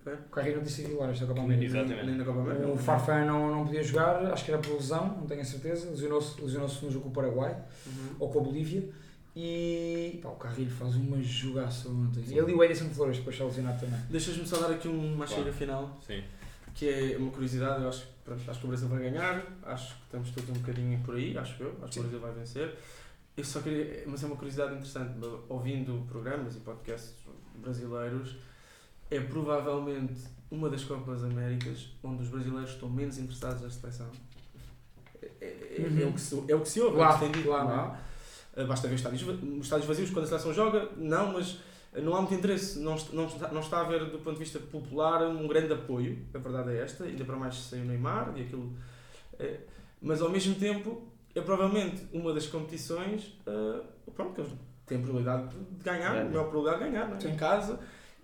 O Carrilho ontem se titular esta Copa América. Exatamente. Nem na Copa América. O Farfan não, não podia jogar, acho que era por lesão, não tenho a certeza. Lesionou-se lesionou no jogo com o Paraguai Uhum. ou com a Bolívia. E pá, o Carrilho faz uma jogaça ontem. Ele e o Edison Flores, depois está lesionado também. Deixas-me só dar aqui uma chega final, Sim. que é uma curiosidade. Eu acho, que, pronto, acho que o Brasil vai ganhar. Acho que estamos todos um bocadinho por aí, acho eu. Acho que o Brasil vai vencer. Eu só queria, mas é uma curiosidade interessante. Ouvindo programas e podcasts brasileiros, é provavelmente uma das Copas Américas onde os brasileiros estão menos interessados na seleção. É, é- é Uhum. o, que se, é o que se ouve, Lá, é o que se tem dito, lá, não é? Uh, Basta ver estádios, estádios vazios quando a seleção joga, não, mas não há muito interesse, não, não, está, não está a haver do ponto de vista popular um grande apoio, a verdade é esta, ainda para mais sem o Neymar e aquilo. eh, mas ao mesmo tempo é provavelmente uma das competições uh, pronto, que eles têm a probabilidade de ganhar, É. a maior probabilidade de ganhar, não é? em casa.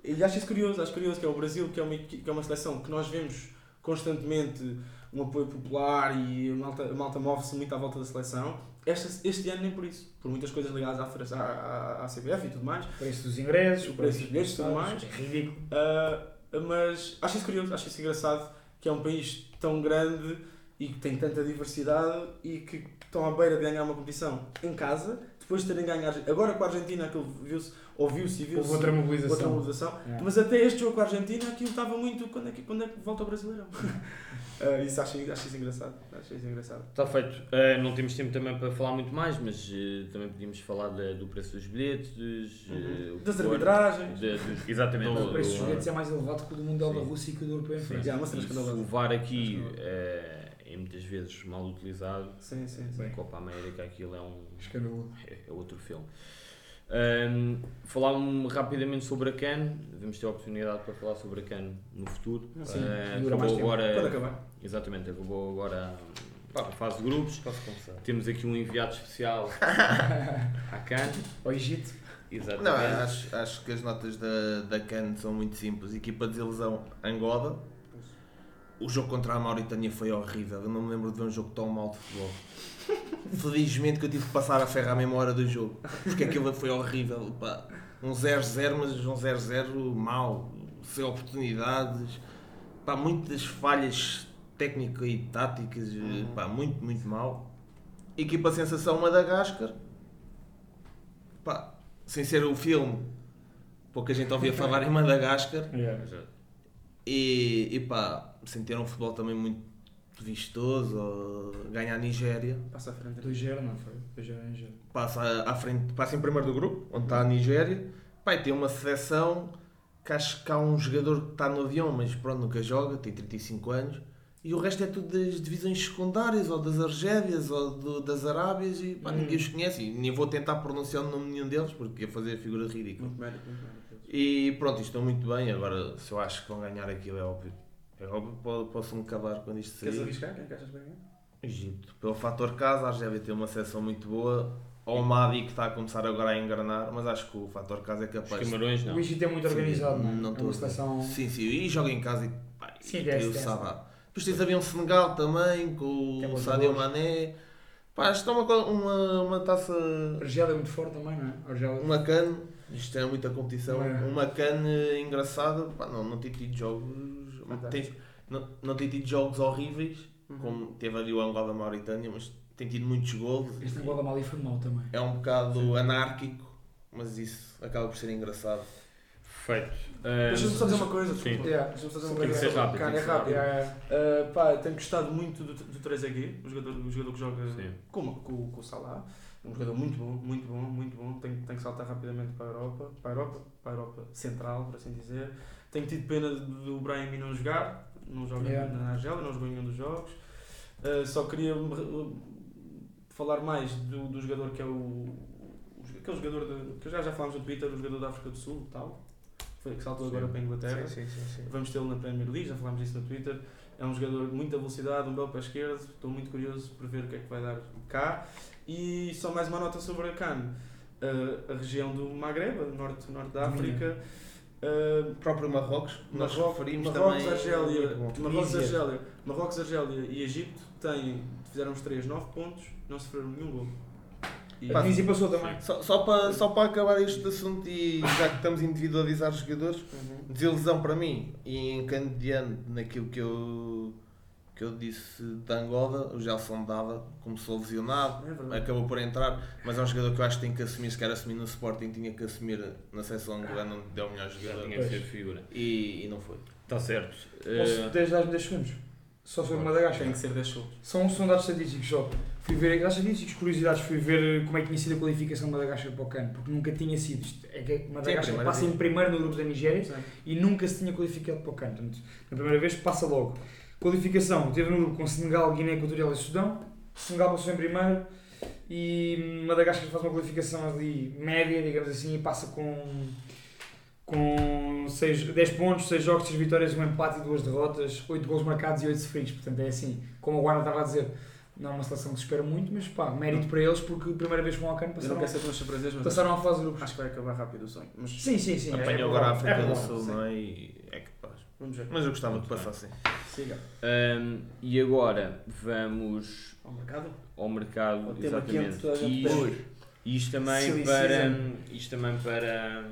E acho isso curioso, acho curioso que é o Brasil, que é uma, que é uma seleção que nós vemos constantemente um apoio popular e a malta, a malta move-se muito à volta da seleção. Este, este ano nem por isso, por muitas coisas ligadas à, à, à CBF e tudo mais. O preço dos ingressos, O preço dos bilhetes e tudo mais. É ridículo. Uh, mas acho isso curioso, acho isso engraçado, que é um país tão grande e que tem tanta diversidade e que estão à beira de ganhar uma competição em casa, depois de terem ganho a Argentina. Agora com a Argentina aquilo viu-se, ouviu-se e viu-se Houve outra mobilização. outra mobilização. Yeah. Mas até este jogo com a Argentina aquilo estava muito quando é que, quando é que volta o Brasileirão? Uh, isso acho, acho isso engraçado. Acho isso engraçado. Está feito. Eh, não temos tempo também para falar muito mais, mas eh, também podíamos falar da- do preço dos bilhetes, dos, o que Das for, arbitragens. de- dos- exatamente. O do- preço dos do- bilhetes é mais elevado que o do Mundial Sim. da Rússia e que o do Europeu em. França. Cena Isso, o VAR aqui Escandaloso. É, é muitas vezes mal utilizado. Sim, sim, sim. Copa América, aquilo é um Escandaloso. é, é outro filme. Ahm, falar um, rapidamente sobre a CAN, vamos ter a oportunidade para falar sobre a CAN no futuro. Sim, mais acabou agora, acabar. exatamente, acabou agora a fase de grupos. Posso começar? Temos aqui um enviado especial à CAN. Ao Egito. Exatamente. Não, acho, acho que as notas da, da CAN são muito simples. Equipa de desilusão Angola. O jogo contra a Mauritânia foi horrível. Eu não me lembro de ver um jogo tão mal de futebol. Felizmente que eu tive que passar a ferro à hora do jogo. Porque aquilo foi horrível. Pá. Um 0-0, mas um 0-0 mau. Sem oportunidades. Pá, muitas falhas técnicas e táticas. Pá, muito, muito mal. Equipa Sensação Madagascar. Pá, sem ser o filme, pouca gente ouvia falar em Madagascar e, e pá, sem ter um futebol também muito vistoso, ganha a Nigéria, Passa à frente. 2-0, não foi? 2-0 em Nigéria. passa à frente, passa em primeiro do grupo, onde está a Nigéria, pá, e tem uma seleção que acho que há um jogador que está no avião, mas pronto, nunca joga, tem 35 anos, e o resto é tudo das divisões secundárias, ou das Argélias, ou do- das Arábias, e pá, Hum. ninguém os conhece, e nem vou tentar pronunciar o nome de nenhum deles, porque ia fazer a figura ridícula. Muito mérito, muito mérito. E pronto, isto estão muito bem. Agora, se eu acho que vão ganhar aquilo, é óbvio. É óbvio, po- posso-me calar quando isto Queres sair. arriscar? Quem é que achas que vai ganhar? Egito. Pelo fator casa, a Argélia tem uma seleção muito boa. Ou o Madi que está a começar agora a engrenar, mas acho que o fator casa é Os capaz Camarões não. O Egito é muito organizado, não é? Não é estou uma seleção... Sim, sim, e joga em casa e, pá, Sim, e tem o. Sabá. Depois tens ali um Senegal também, com Tem o Sadio. Mané. Pá, isto é uma, co- uma, uma taça. A Argélia é muito forte também, não é? A Argélia... Uma can, isto é muita competição, É. uma can eh, engraçada, pá, não, não tem tido jogos, tem, não, não tem tido jogos horríveis, Uhum. como teve ali o Angola Mauritânia, mas tem tido muitos golos. Este Angola Mali foi mau também. É um bocado anárquico, mas isso acaba por ser engraçado. Feito. Deixa-me só dizer uma coisa. Sim. Yeah. Deixa-me só dizer uma Tem que coisa. ser rápido, Cara, tem é que ser rápido. Yeah, yeah. Uh, pá, tenho gostado muito do, do 3AG, o jogador, o jogador que joga Sim. com, com, com o Salah. Um jogador muito bom, muito bom, muito bom. Tem, tem que saltar rapidamente para a Europa, para a Europa, para a Europa Central, por assim dizer. Tenho tido pena do Brahim não jogar, não joga Yeah. na Argélia, não jogou em nenhum dos jogos. Uh, só queria uh, falar mais do, do jogador que é o, o aquele jogador de, que já, já falámos no Twitter, o jogador da África do Sul, tal, que saltou agora Sim. para a Inglaterra. sim, sim. Vamos tê-lo na Premier League, já falámos disso no Twitter. É um jogador de muita velocidade, um belo pé esquerdo. Estou muito curioso por ver o que é que vai dar cá. E só mais uma nota sobre a Cannes. Uh, a região do Magreb, norte, norte da. África. Uh, próprio Marrocos, nós Marrocos, referimos Marrocos, também. Argélia, bom. Marrocos. Argélia, Marrocos, Argélia e Egito têm, fizeram os três 9 pontos, não sofreram nenhum gol. E, A Tunísia passou também. Só, só, para, só para acabar este assunto e já que estamos a individualizar os jogadores, Uhum. desilusão para mim e encandeando naquilo que eu, que eu disse de Angola, o Gelson Dava começou lesionado, É acabou por entrar, mas é um jogador que eu acho que tem que assumir, se quer assumir no Sporting, tinha que assumir na seleção angolana onde deu o melhor Já jogador tinha que ser figura. e, e não foi. Está certo. Posso Eh, 10 10 segundos? Só sobre Madagascar. Tem que ser 10 segundos. São, são dados estatísticos só. Fui ver dados estatísticos, curiosidades, fui ver como é que tinha sido a qualificação de Madagascar para o CAN, porque nunca tinha sido. Isto É que Madagascar primeira passa em primeiro no grupo da Nigéria e nunca se tinha qualificado para o CAN. Portanto, na primeira vez passa logo. Qualificação, teve no grupo com Senegal, Guiné Equatorial e Sudão. Senegal passou em primeiro e Madagascar faz uma qualificação ali média, digamos assim, e passa com, com seis, 10 pontos, 6 jogos, 6 vitórias, um empate e 2 derrotas, 8 gols marcados e 8 sofridos. Portanto, é assim, como o Guarda estava a dizer, não é uma seleção que se espera muito, mas pá, mérito para eles porque a primeira vez que vão ao CAN Eu não passaram, quero ser tão surpresas, mas passaram a fase grupos. acho que vai acabar rápido o sonho. Mas Sim, sim, sim. é Apanhou agora a provável, África é do. Sul, não é? E é capaz. vamos ver. Mas eu gostava que Muito bem. passasse. Siga. Ahm, e agora vamos Ao mercado? ao mercado, Ao exatamente. E isto, isto também Silly para season. isto também para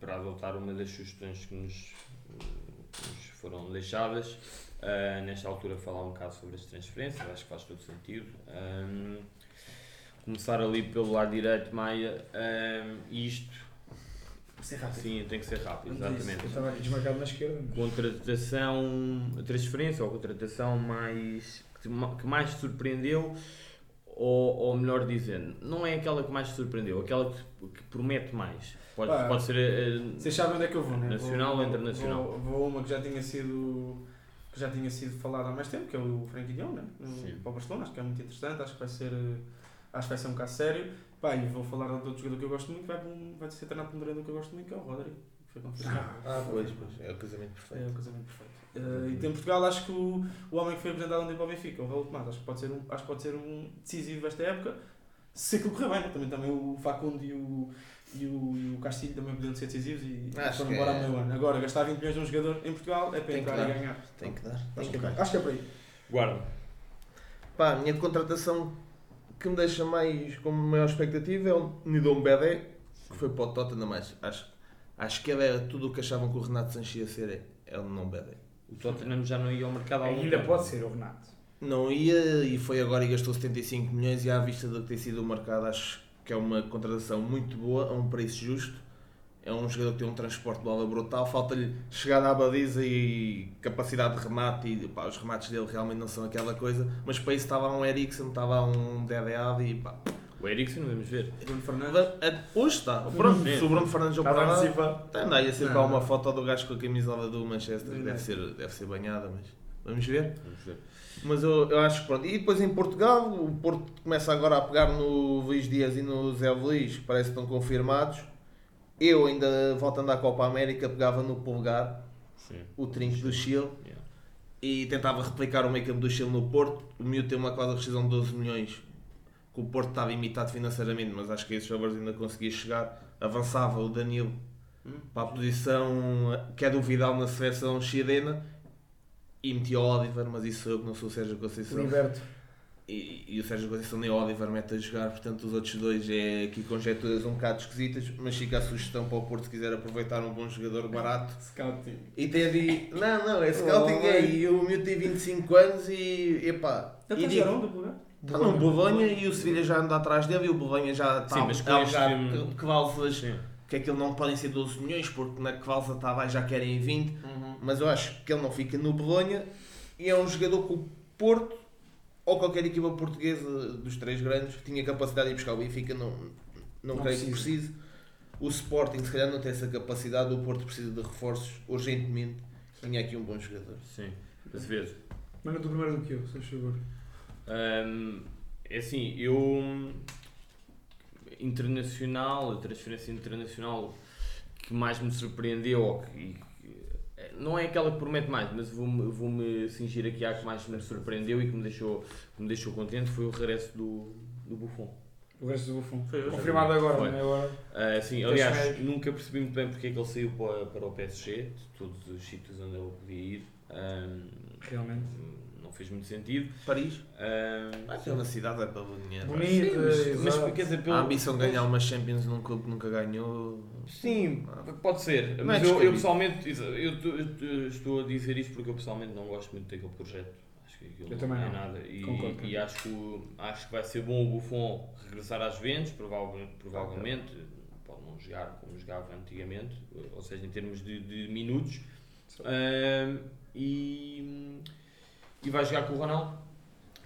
para adotar uma das sugestões que nos, que nos foram deixadas. Ah, nesta altura falar um bocado sobre as transferências, acho que faz todo sentido. Ahm, começar ali pelo lado direito, Maia, ahm, isto Ser rápido. sim tem que ser rápido, Vamos a isso. exatamente. Eu estava aqui desmarcado na esquerda. mas- contratação, transferência ou contratação mais que ma- que mais te surpreendeu ou, ou melhor dizendo, não é aquela que mais te surpreendeu, aquela que, que promete mais. Pode, Pá, pode ser eh, Vocês sabem onde é que eu vou, né? Nacional vou, ou internacional? Vou, vou uma que já tinha sido que já tinha sido falada há mais tempo, que é o Frankie de Jong, né? Sim. Para o Barcelona, acho que é muito interessante, acho que vai ser acho que vai ser um caso sério. Pá, e vou falar de outro jogador que eu gosto muito, vai, vai ser treinado por um treinador que eu gosto muito, que é o Rodri. que Foi confirmado. Ah, pois, pois. É o casamento É perfeito. o casamento perfeito. Eh, e tem Portugal, acho que o, o homem que foi apresentado ontem para o Benfica, o Raul Tomás, acho que pode ser um, acho que pode ser um decisivo esta época, se aquilo correr bem, né? também, também o Facundo e o, e o, e o Castilho também podiam ser decisivos e Acho foram embora é- a meio ano. Agora, gastar 20 milhões num jogador em Portugal é para Tem entrar e ganhar. Tem que dar. Acho Tem que, que é, acho que é por aí. guarda. Pá, a minha contratação que me deixa mais com maior expectativa é o Nidom Bedé, que foi para o Tottenham, mas acho, acho que ele era tudo o que achavam que o Renato Sanches ia ser, é, é o Nidom Bedé. O Tottenham já não ia ao mercado há algum Ainda tempo. pode ser o Renato. Não ia e foi agora e gastou 75 milhões e à vista do que tem sido o mercado acho que é uma contratação muito boa, a um preço justo. É um jogador que tem um transporte de bola brutal, falta-lhe chegada à baliza e capacidade de remate e pá, os remates dele realmente não são aquela coisa, mas para isso estava um Eriksen, estava um DDAD e pá. O Eriksen vamos ver. Bruno Fernandes. É- Hoje está, pronto, se o Bruno Fernandes operar, está aí a circular Não, uma foto do gajo com a camisola do Manchester, deve ser, deve ser banhada, mas vamos ver. Vamos ver. Mas eu, eu acho que pronto. E depois em Portugal, o Porto começa agora a pegar no Luís Dias e no Zé Luís, parece que estão confirmados. Eu ainda, voltando à Copa América, pegava no Pulgar, Sim. o trinco do Chile, Yeah. e tentava replicar o make-up do Chile no Porto. O miúdo tem uma cláusula de rescisão de 12 milhões, que o Porto estava imitado financeiramente, mas acho que a esses favores ainda conseguia chegar. Avançava o Danilo Hum. para a posição que é do Vidal na seleção chilena e metia o Oliver, mas isso sou eu que não sou o Sérgio Conceição. Liberto. E, e o Sérgio Conceição nem o Oliver mete a jogar, portanto os outros dois é aqui conjecturas um bocado esquisitas, mas fica a sugestão para o Porto se quiser aproveitar um bom jogador barato. Scouting. E ter de. Não, não, é scouting é, e o miúdo tem 25 anos e. epá. Ele E está digo, lugar? está no Bolonha e o Sevilha já anda atrás dele e o Bolonha já está Sim, mas com a este- alegar que, que cláusulas Sim. que aquilo não podem ser 12 milhões porque na cláusula está abaixo já querem 20 mas eu acho que ele não fica no Bolonha e é um jogador que o Porto ou qualquer equipa portuguesa dos três grandes que tinha capacidade de ir buscar o Benfica, não, não, Não creio que precisa. precise. O Sporting, se calhar, não tem essa capacidade. O Porto precisa de reforços urgentemente. Tinha aqui um bom jogador. Sim, às vezes. Manda tu primeiro do que eu, se faz favor. Hum, é assim, eu. Internacional, a transferência internacional que mais me surpreendeu, ou que, que- não é aquela que promete mais, mas vou-me vou cingir aqui à que mais me surpreendeu e que me deixou, que me deixou contente foi o regresso do, do Buffon. O resto do Buffon. Confirmado agora, Foi. não é agora? Ah, sim, Tens aliás, nunca percebi muito bem porque é que ele saiu para, para o PSG, de todos os sítios onde ele podia ir. Hum, Realmente. Fez muito sentido. Paris. Hum, Aquela cidade é pelo dinheiro. Bonito, sim, mas, mas exato. quer dizer, pelo, A ambição de ganhar uma Champions num clube que nunca ganhou. Sim, pode ser. Não Mas é eu, eu pessoalmente, eu, estou a dizer isto porque eu pessoalmente não gosto muito daquele projeto. Acho que aquilo Eu também não é nada. E, Concordo e acho, que, acho que vai ser bom o Buffon regressar às Juventus, provavelmente, provavelmente. Pode não jogar como jogava antigamente, ou seja, em termos de, de minutos. Ahm, e, e vai jogar com o Ronaldo.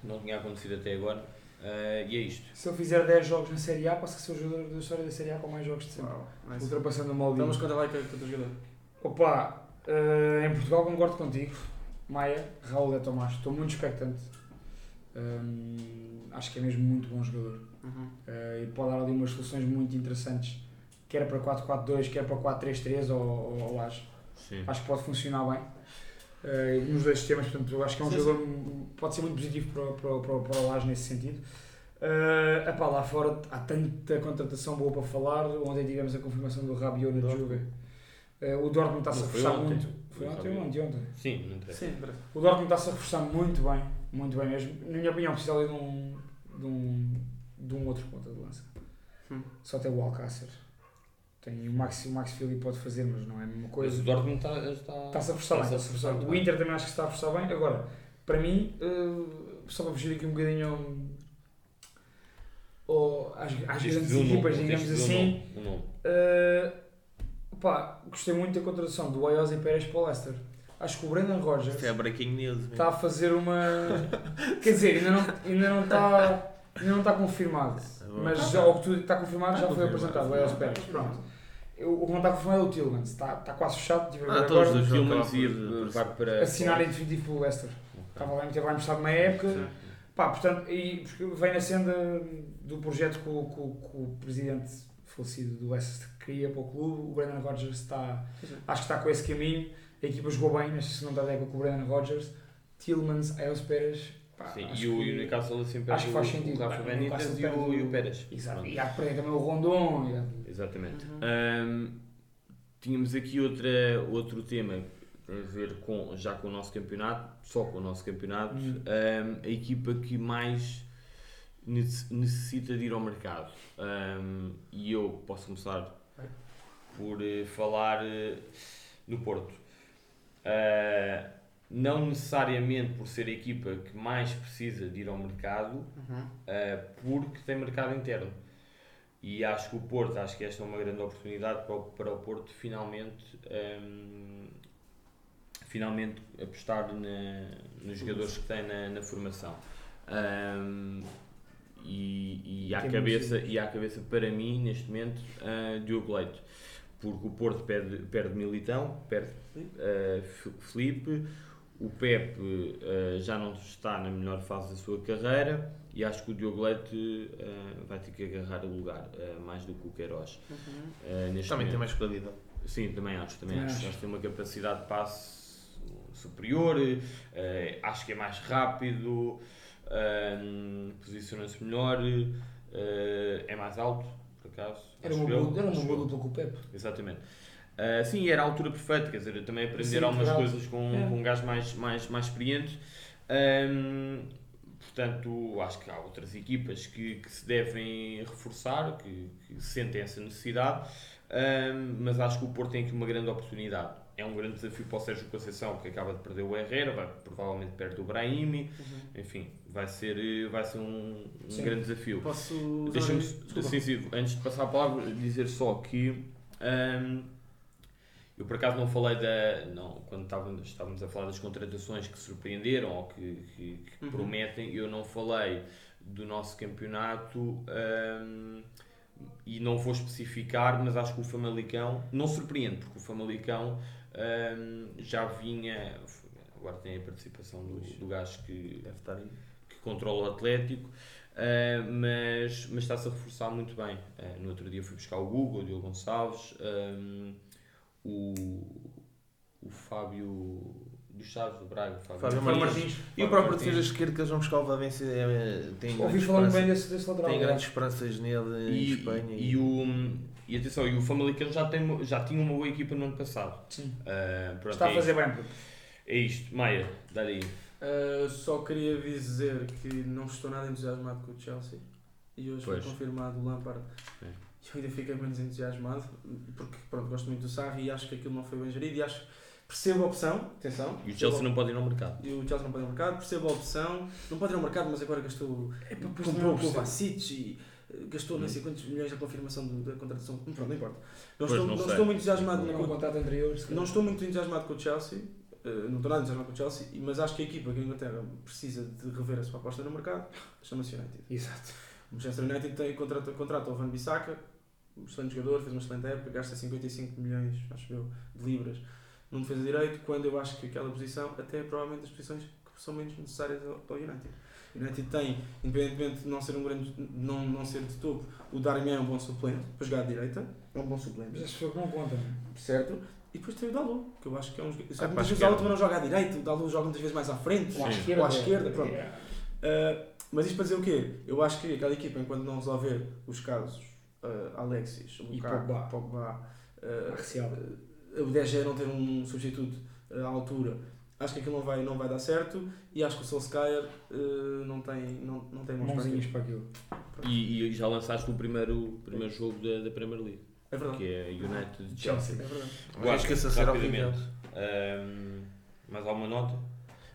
Não tinha acontecido até agora. Ah, e é isto. Se ele fizer 10 jogos na Série A, passa a ser o jogador da história da Série A com mais jogos de sempre. Nice. Ultrapassando o Maldini. Então, mas conta lá que é que o jogador. Opa, eh, em Portugal concordo contigo. Maia, Raul de Tomás. Estou muito expectante. Hum, acho que é mesmo muito bom jogador. Uhum. Eh, e pode dar ali umas soluções muito interessantes. Quer para 4-4-2, quer para 4-3-3 ou, ou, ou Laje. Sim. Acho que pode funcionar bem. Eh, nos dois sistemas, portanto, eu acho que é um Sim, jogador pode ser muito positivo para, para, para, para o Laje nesse sentido. Uh, epá, lá fora há tanta contratação boa para falar. Ontem tivemos a confirmação do Rabiot na. Juve. Uh, o Dortmund está-se a reforçar ontem. muito. Foi ontem ou ontem, ontem. Sim, não interessa. Sim. O Dortmund está-se a reforçar muito bem, muito bem mesmo. Na minha opinião, precisa ali de um, de um, de um outro ponta de lança. Hum. Só tem o Alcácer. Tem o Max, o Max Philly pode fazer, mas não é a mesma Mas coisa. o Dortmund está, está, Está-se a forçar bem. está-se está-se a forçar. O Inter também acho que está a forçar bem. Agora, para mim, eh, só para fugir aqui um bocadinho ao- ao- às, às grandes nome, equipas, de digamos assim, nome, nome. pá, gostei muito da contratação do Ayoze Pérez para o Leicester. Acho que o Brendan Rodgers Isto é breaking news. mesmo. está a fazer uma. Quer dizer, ainda não, ainda não está. Ainda não está confirmado. Mas já, o que tudo está confirmado já Está foi apresentado, o Ayoze Pérez. Pronto. Eu- O que não está confirmado é o Tillmans. Está, está quase fechado. Tive a ver Ah, agora. todos O vão Tillmans por- vai para. assinar em definitivo pelo Leicester. Estava lá, vai emprestado uma época. Sim. Pá, portanto, e porque vem na senda do projeto que o, que o- que o presidente falecido do Leicester queria para o clube. O Brendan Rodgers está, Sim. acho que está com esse caminho. A equipa jogou bem nesta segunda época com o Brendan Rodgers. Tillmans, Ayos Pérez. Pá, Sim, e o, que- Newcastle sempre acho que faz o, sentido. o Rafa Benítez e o, e o Pérez. Exato. E há que perder também o Rondon. e- Exatamente. Uhum. Ahm, tínhamos aqui outra, outro tema que tem a ver com, já com o nosso campeonato, só com o nosso campeonato, Hum. ahm, a equipa que mais nece- necessita de ir ao mercado. Ahm, e eu posso começar por eh, falar eh, no Porto. Ah, não necessariamente por ser a equipa que mais precisa de ir ao mercado, Uhum. Uh, porque tem mercado interno. E acho que o Porto, acho que esta é uma grande oportunidade para o, para o Porto finalmente, um, finalmente apostar na, nos jogadores que tem na, na formação. Um, e, e, à cabeça, e à cabeça, para mim, neste momento, uh, Diogo Leite. Porque o Porto perde, perde Militão, perde uh, Felipe, o Pepe uh, já não está na melhor fase da sua carreira e acho que o Diogo Leite uh, vai ter que agarrar o lugar, uh, mais do que o Queiroz. Uhum. Uh, neste Também tem momento. mais qualidade. Sim, também acho. Também acho. acho. Acho que tem uma capacidade de passe superior, acho que é mais rápido, posiciona-se melhor, é mais alto, por acaso. Era uma boa dupla com o Pepe. Exatamente. Ah, sim, era a altura perfeita, quer dizer, eu também aprender Sim, algumas verdade. coisas com, É. com um gajo mais, mais, mais experiente. Ahm, portanto, acho que há outras equipas que, que se devem reforçar, que, que sentem essa necessidade, Ahm, mas acho que o Porto tem aqui uma grande oportunidade. É um grande desafio para o Sérgio Conceição, que acaba de perder o Herrera, vai, provavelmente perde o Brahimi, Uhum. enfim, vai ser, vai ser um, um Sim. grande desafio. Posso Deixa-me, Desculpa. sim, sim, antes de passar a palavra, dizer só que hum, Eu por acaso não falei da. Não, quando estávamos, estávamos a falar das contratações que surpreenderam ou que, que, que Uhum. prometem, eu não falei do nosso campeonato hum, e não vou especificar, mas acho que o Famalicão não surpreende, porque o Famalicão hum, já vinha. Agora tem a participação do, do gajo que que controla o Atlético, uh, mas, mas está-se a reforçar muito bem. Uh, no outro dia fui buscar o Google, o Diogo Gonçalves, um, o, o Fábio dos Chaves do Braga, o Fábio, Fábio Martins. Martins. E o próprio defesa esquerdo que eles vão buscar o Valência é, tem, Ouvi grandes esperanças- desse, desse lateral. tem grandes esperanças nele em e, Espanha. e, o, e atenção, e o Famalicão já, tem, já tinha uma boa equipa no ano passado. Sim. Uh, pronto, Está a é fazer isto. bem. É isto, Maia, dá aí. Uh, só queria dizer que não estou nada entusiasmado com o Chelsea e hoje Pois. foi confirmado o Lampard. Sim. Eu ainda fiquei menos entusiasmado porque pronto, gosto muito do Sarri e acho que aquilo não foi bem gerido e acho percebo a opção, atenção. E o Chelsea a- não pode ir ao mercado. e o Chelsea não pode ir ao mercado, percebo a opção, não pode ir ao mercado, mas agora gastou É comprou o. Kovacic e eh, gastou não sei quantos milhões na confirmação do- da contratação. Pronto, não importa. Não, estou, não não estou muito entusiasmado Não com um contrato anterior. não estou muito entusiasmado com o Chelsea, eh, não estou nada entusiasmado com o Chelsea, mas acho que a equipa que a Inglaterra precisa de rever a sua aposta no mercado chama-se United. Exato. O Manchester United tem contrato, contrato ao Van Bissaka, um excelente jogador, fez uma excelente época, gasta 55 milhões, acho eu, de libras num defesa direito, quando eu acho que aquela posição até é provavelmente das posições que são menos necessárias ao, ao United. O United tem, independentemente de não ser um grande, não, não ser de topo, o Darmian é um bom suplente para jogar à direita, é um bom suplente Mas esse foi que não conta. é? certo? E depois tem o Dalu, que eu acho que é um jogador. Ah, que para a muitas vezes o. Dalu também não joga à direita, o Dalu joga muitas vezes mais à frente. Ou à esquerda. Ou à esquerda, pronto. É. Uh, mas isto para dizer o quê? Eu acho que aquela equipa, enquanto não resolver os casos uh, Alexis, Lukaku, Pogba. Pogba uh, o DG não ter um substituto à altura, acho que aquilo não vai, não vai dar certo e acho que o Solskjaer uh, não tem, não, não tem mãos para Mãozinhas aquilo. para aquilo. E, e já lançaste o primeiro, primeiro jogo da, da Premier League, É verdade. que é United Chelsea. É verdade. Mas acho que esse a ser rapidamente. horrível. Ahm, mais alguma nota?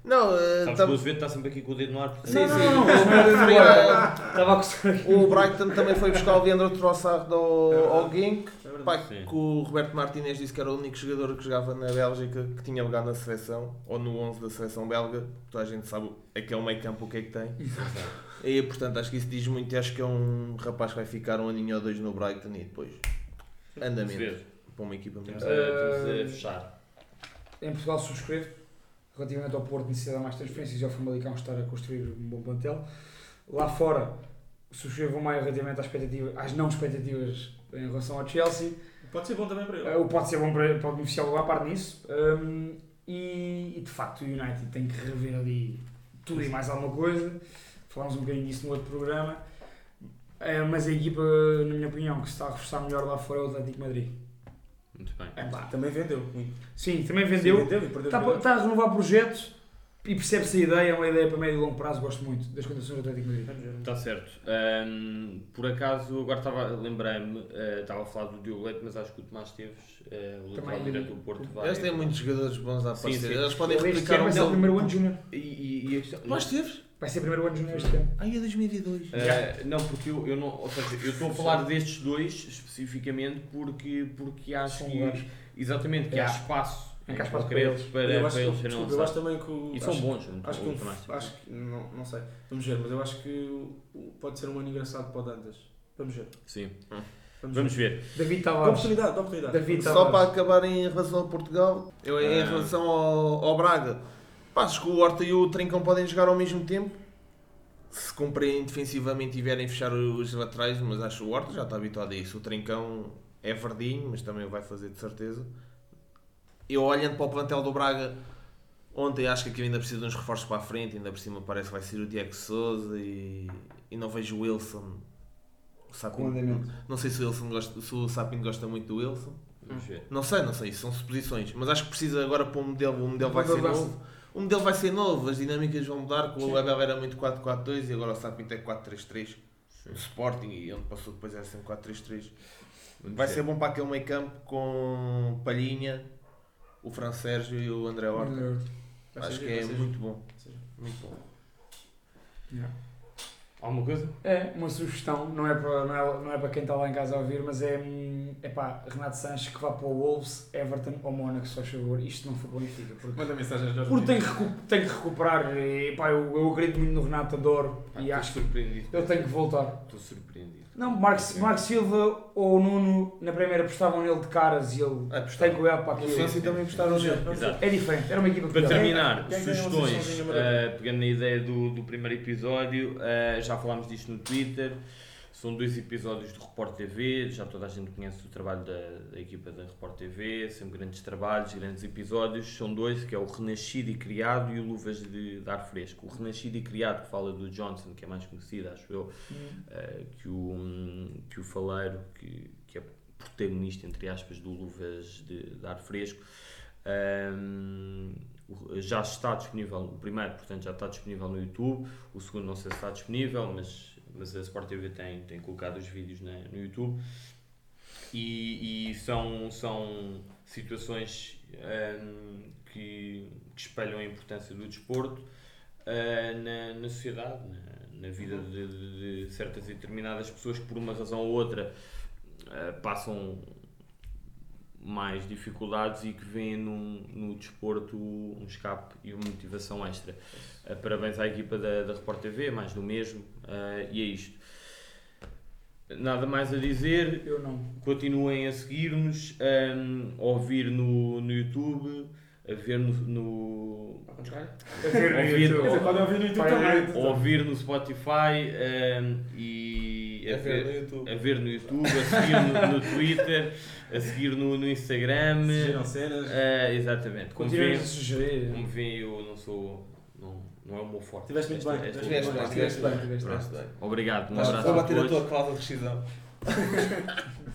Não, eh, Sabes tam- que o Azevedo está sempre aqui com o dedo no ar. Sim, Não, sim. não, não, O- não, Estava a coçar aqui. O Brighton também foi buscar o Leandro Trossard ao, ao Genk. É. Pá, Sim. que o Roberto Martinez disse que era o único jogador que jogava na Bélgica que tinha lugar na seleção, ou no 11 da seleção belga. Toda a gente sabe aquele meio campo o que é que tem. E portanto acho que isso diz muito. e Acho que é um rapaz que vai ficar um aninho ou dois no Brighton e depois andamento para uma equipa melhor. Eh, fechar. Em Portugal subscrevo, relativamente ao Porto necessitar de mais transferências e ao Famalicão estar a construir um bom plantel. Lá fora, subscrevo mais relativamente às, expectativas, às não expectativas em relação ao Chelsea. Pode ser bom também para ele. Eh, pode ser bom para, para beneficiar o à parte nisso. Um, e, e, de facto o United tem que rever ali tudo e mais alguma coisa. Falámos um bocadinho disso no outro programa. Eh, mas a equipa, na minha opinião, que se está a reforçar melhor lá fora é o Atlético Madrid. Muito bem. É pá. Também vendeu muito. Sim, também Sim, vendeu. vendeu e perdeu Está, está a renovar projetos e percebe-se a ideia, é uma ideia para médio e longo prazo, gosto muito das condições do Atlético de Madrid. Está certo. Ahm, por acaso, agora estava, lembrei-me, eh, estava a falar do Diogo Leite, mas acho que o Tomás Teves, eh, o lateral Também- direito do Porto, vai. Eles têm muitos jogadores bons a aparecer. sim. Eles podem replicar um vai ser o primeiro ano júnior. E, e, e questão- Mas teves? Vai ser o primeiro ano júnior este ano. Aí é 2002. Eh, não, porque eu, eu não, ou seja, eu estou a falar destes dois especificamente porque, porque acho São que lugares. exatamente que É. há espaço É em concreto para eles. para, eu para, acho, eles desculpa, eu acho também que o. E são bons. Acho que, um- acho que não, não sei, vamos ver, mas eu acho que pode ser um ano engraçado para o Dantas. Vamos ver. Sim. Vamos, Vamos ver. ver. David Dá Tavares. oportunidade, dá oportunidade. David Só Tavares. para acabar em relação a Portugal, eu, em Ah. relação ao, ao Braga, acho que o Horta e o Trincão podem jogar ao mesmo tempo. Se cumprirem defensivamente e vierem fechar os laterais, mas acho que o Horta já está habituado a isso. O Trincão é verdinho, mas também o vai fazer de certeza. Eu olhando para o plantel do Braga, ontem acho que aquilo ainda precisa de uns reforços para a frente, ainda por cima parece que vai ser o Diego Souza e, e não vejo o Wilson. O Com andamento. não sei se o, Wilson gosta, se o Sapinto gosta muito do Wilson. Não sei, não sei, são suposições. Mas acho que precisa agora para um modelo. O modelo vai ser novo. O modelo vai ser novo, as dinâmicas vão mudar. Com Sim. o Abel era muito 4-4-2 e agora o Sapinto é 4-3-3. Sim. O Sporting e onde passou depois era sempre 4-3-3. Vamos Vai ser bom para aquele meio campo com Palhinha, o Fran Sérgio e o André Horta. Vai Acho ser que é muito bom. Muito bom. Yeah. Alguma coisa? É, uma sugestão, não é para, não é, não é para quem está lá em casa a ouvir, mas é, é pá, Renato Sanches que vá para o Wolves, Everton ou Mónaco, se faz favor, isto não foi Benfica. Porque, Manda mensagem a Jorge. porque tem, que recu- tem que recuperar, e, pá, eu, eu acredito muito no Renato, adoro, Pá, e estou acho que surpreendido. ele tem que voltar. Estou surpreendido. Não, Marcos, Marcos Silva ou o Nuno, na primeira apostavam nele de caras e ele tem cuidado para O aquilo. Chelsea também gostaram nele. Exato. É diferente, era uma equipa que Para terminar, a sugestões, eh, pegando na ideia do, do primeiro episódio, eh, já falámos disto no Twitter, são dois episódios do Report TV, já toda a gente conhece o trabalho da, da equipa da Report TV, sempre grandes trabalhos, grandes episódios, são dois, que é o Renascido e Criado e o Luvas de, de Ar Fresco. O Renascido e Criado, que fala do Johnson, que é mais conhecido, acho eu, Hum. eh, que, o, que o Faleiro, que, que é protagonista, entre aspas, do Luvas de, de Ar Fresco, o- já está disponível, o primeiro, portanto, já está disponível no YouTube, o segundo não sei se está disponível, mas, mas a Sport TV tem, tem colocado os vídeos na- no YouTube. E, e são, são situações ehm, que, que espelham a importância do desporto eh, na, na sociedade, na, na vida de, de- de certas e determinadas pessoas que por uma razão ou outra eh, passam mais dificuldades e que veem no, no desporto um escape e uma motivação extra. Eh, parabéns à equipa da, da Report TV, mais do mesmo, eh, e é isto. Nada mais a dizer, Eu não. continuem a seguir-nos, ehm, a ouvir no, no YouTube, a ver no, no- A ver no Ouvir- YouTube. Ouvir ouvir no Spotify ehm, e a É ver no ver, YouTube. a ver no YouTube, a seguir no, no Twitter, a seguir no, no Instagram. Sugiram cenas. Eh, exatamente. Como Continuem a sugerir. como veem, eu não sou. Não, não é o meu forte. Tiveste muito bem, esta- tiveste Tiveste bem, Tiveste bem, tiveste bem. Obrigado, um abraço Vou a bater a tua cláusula de rescisão.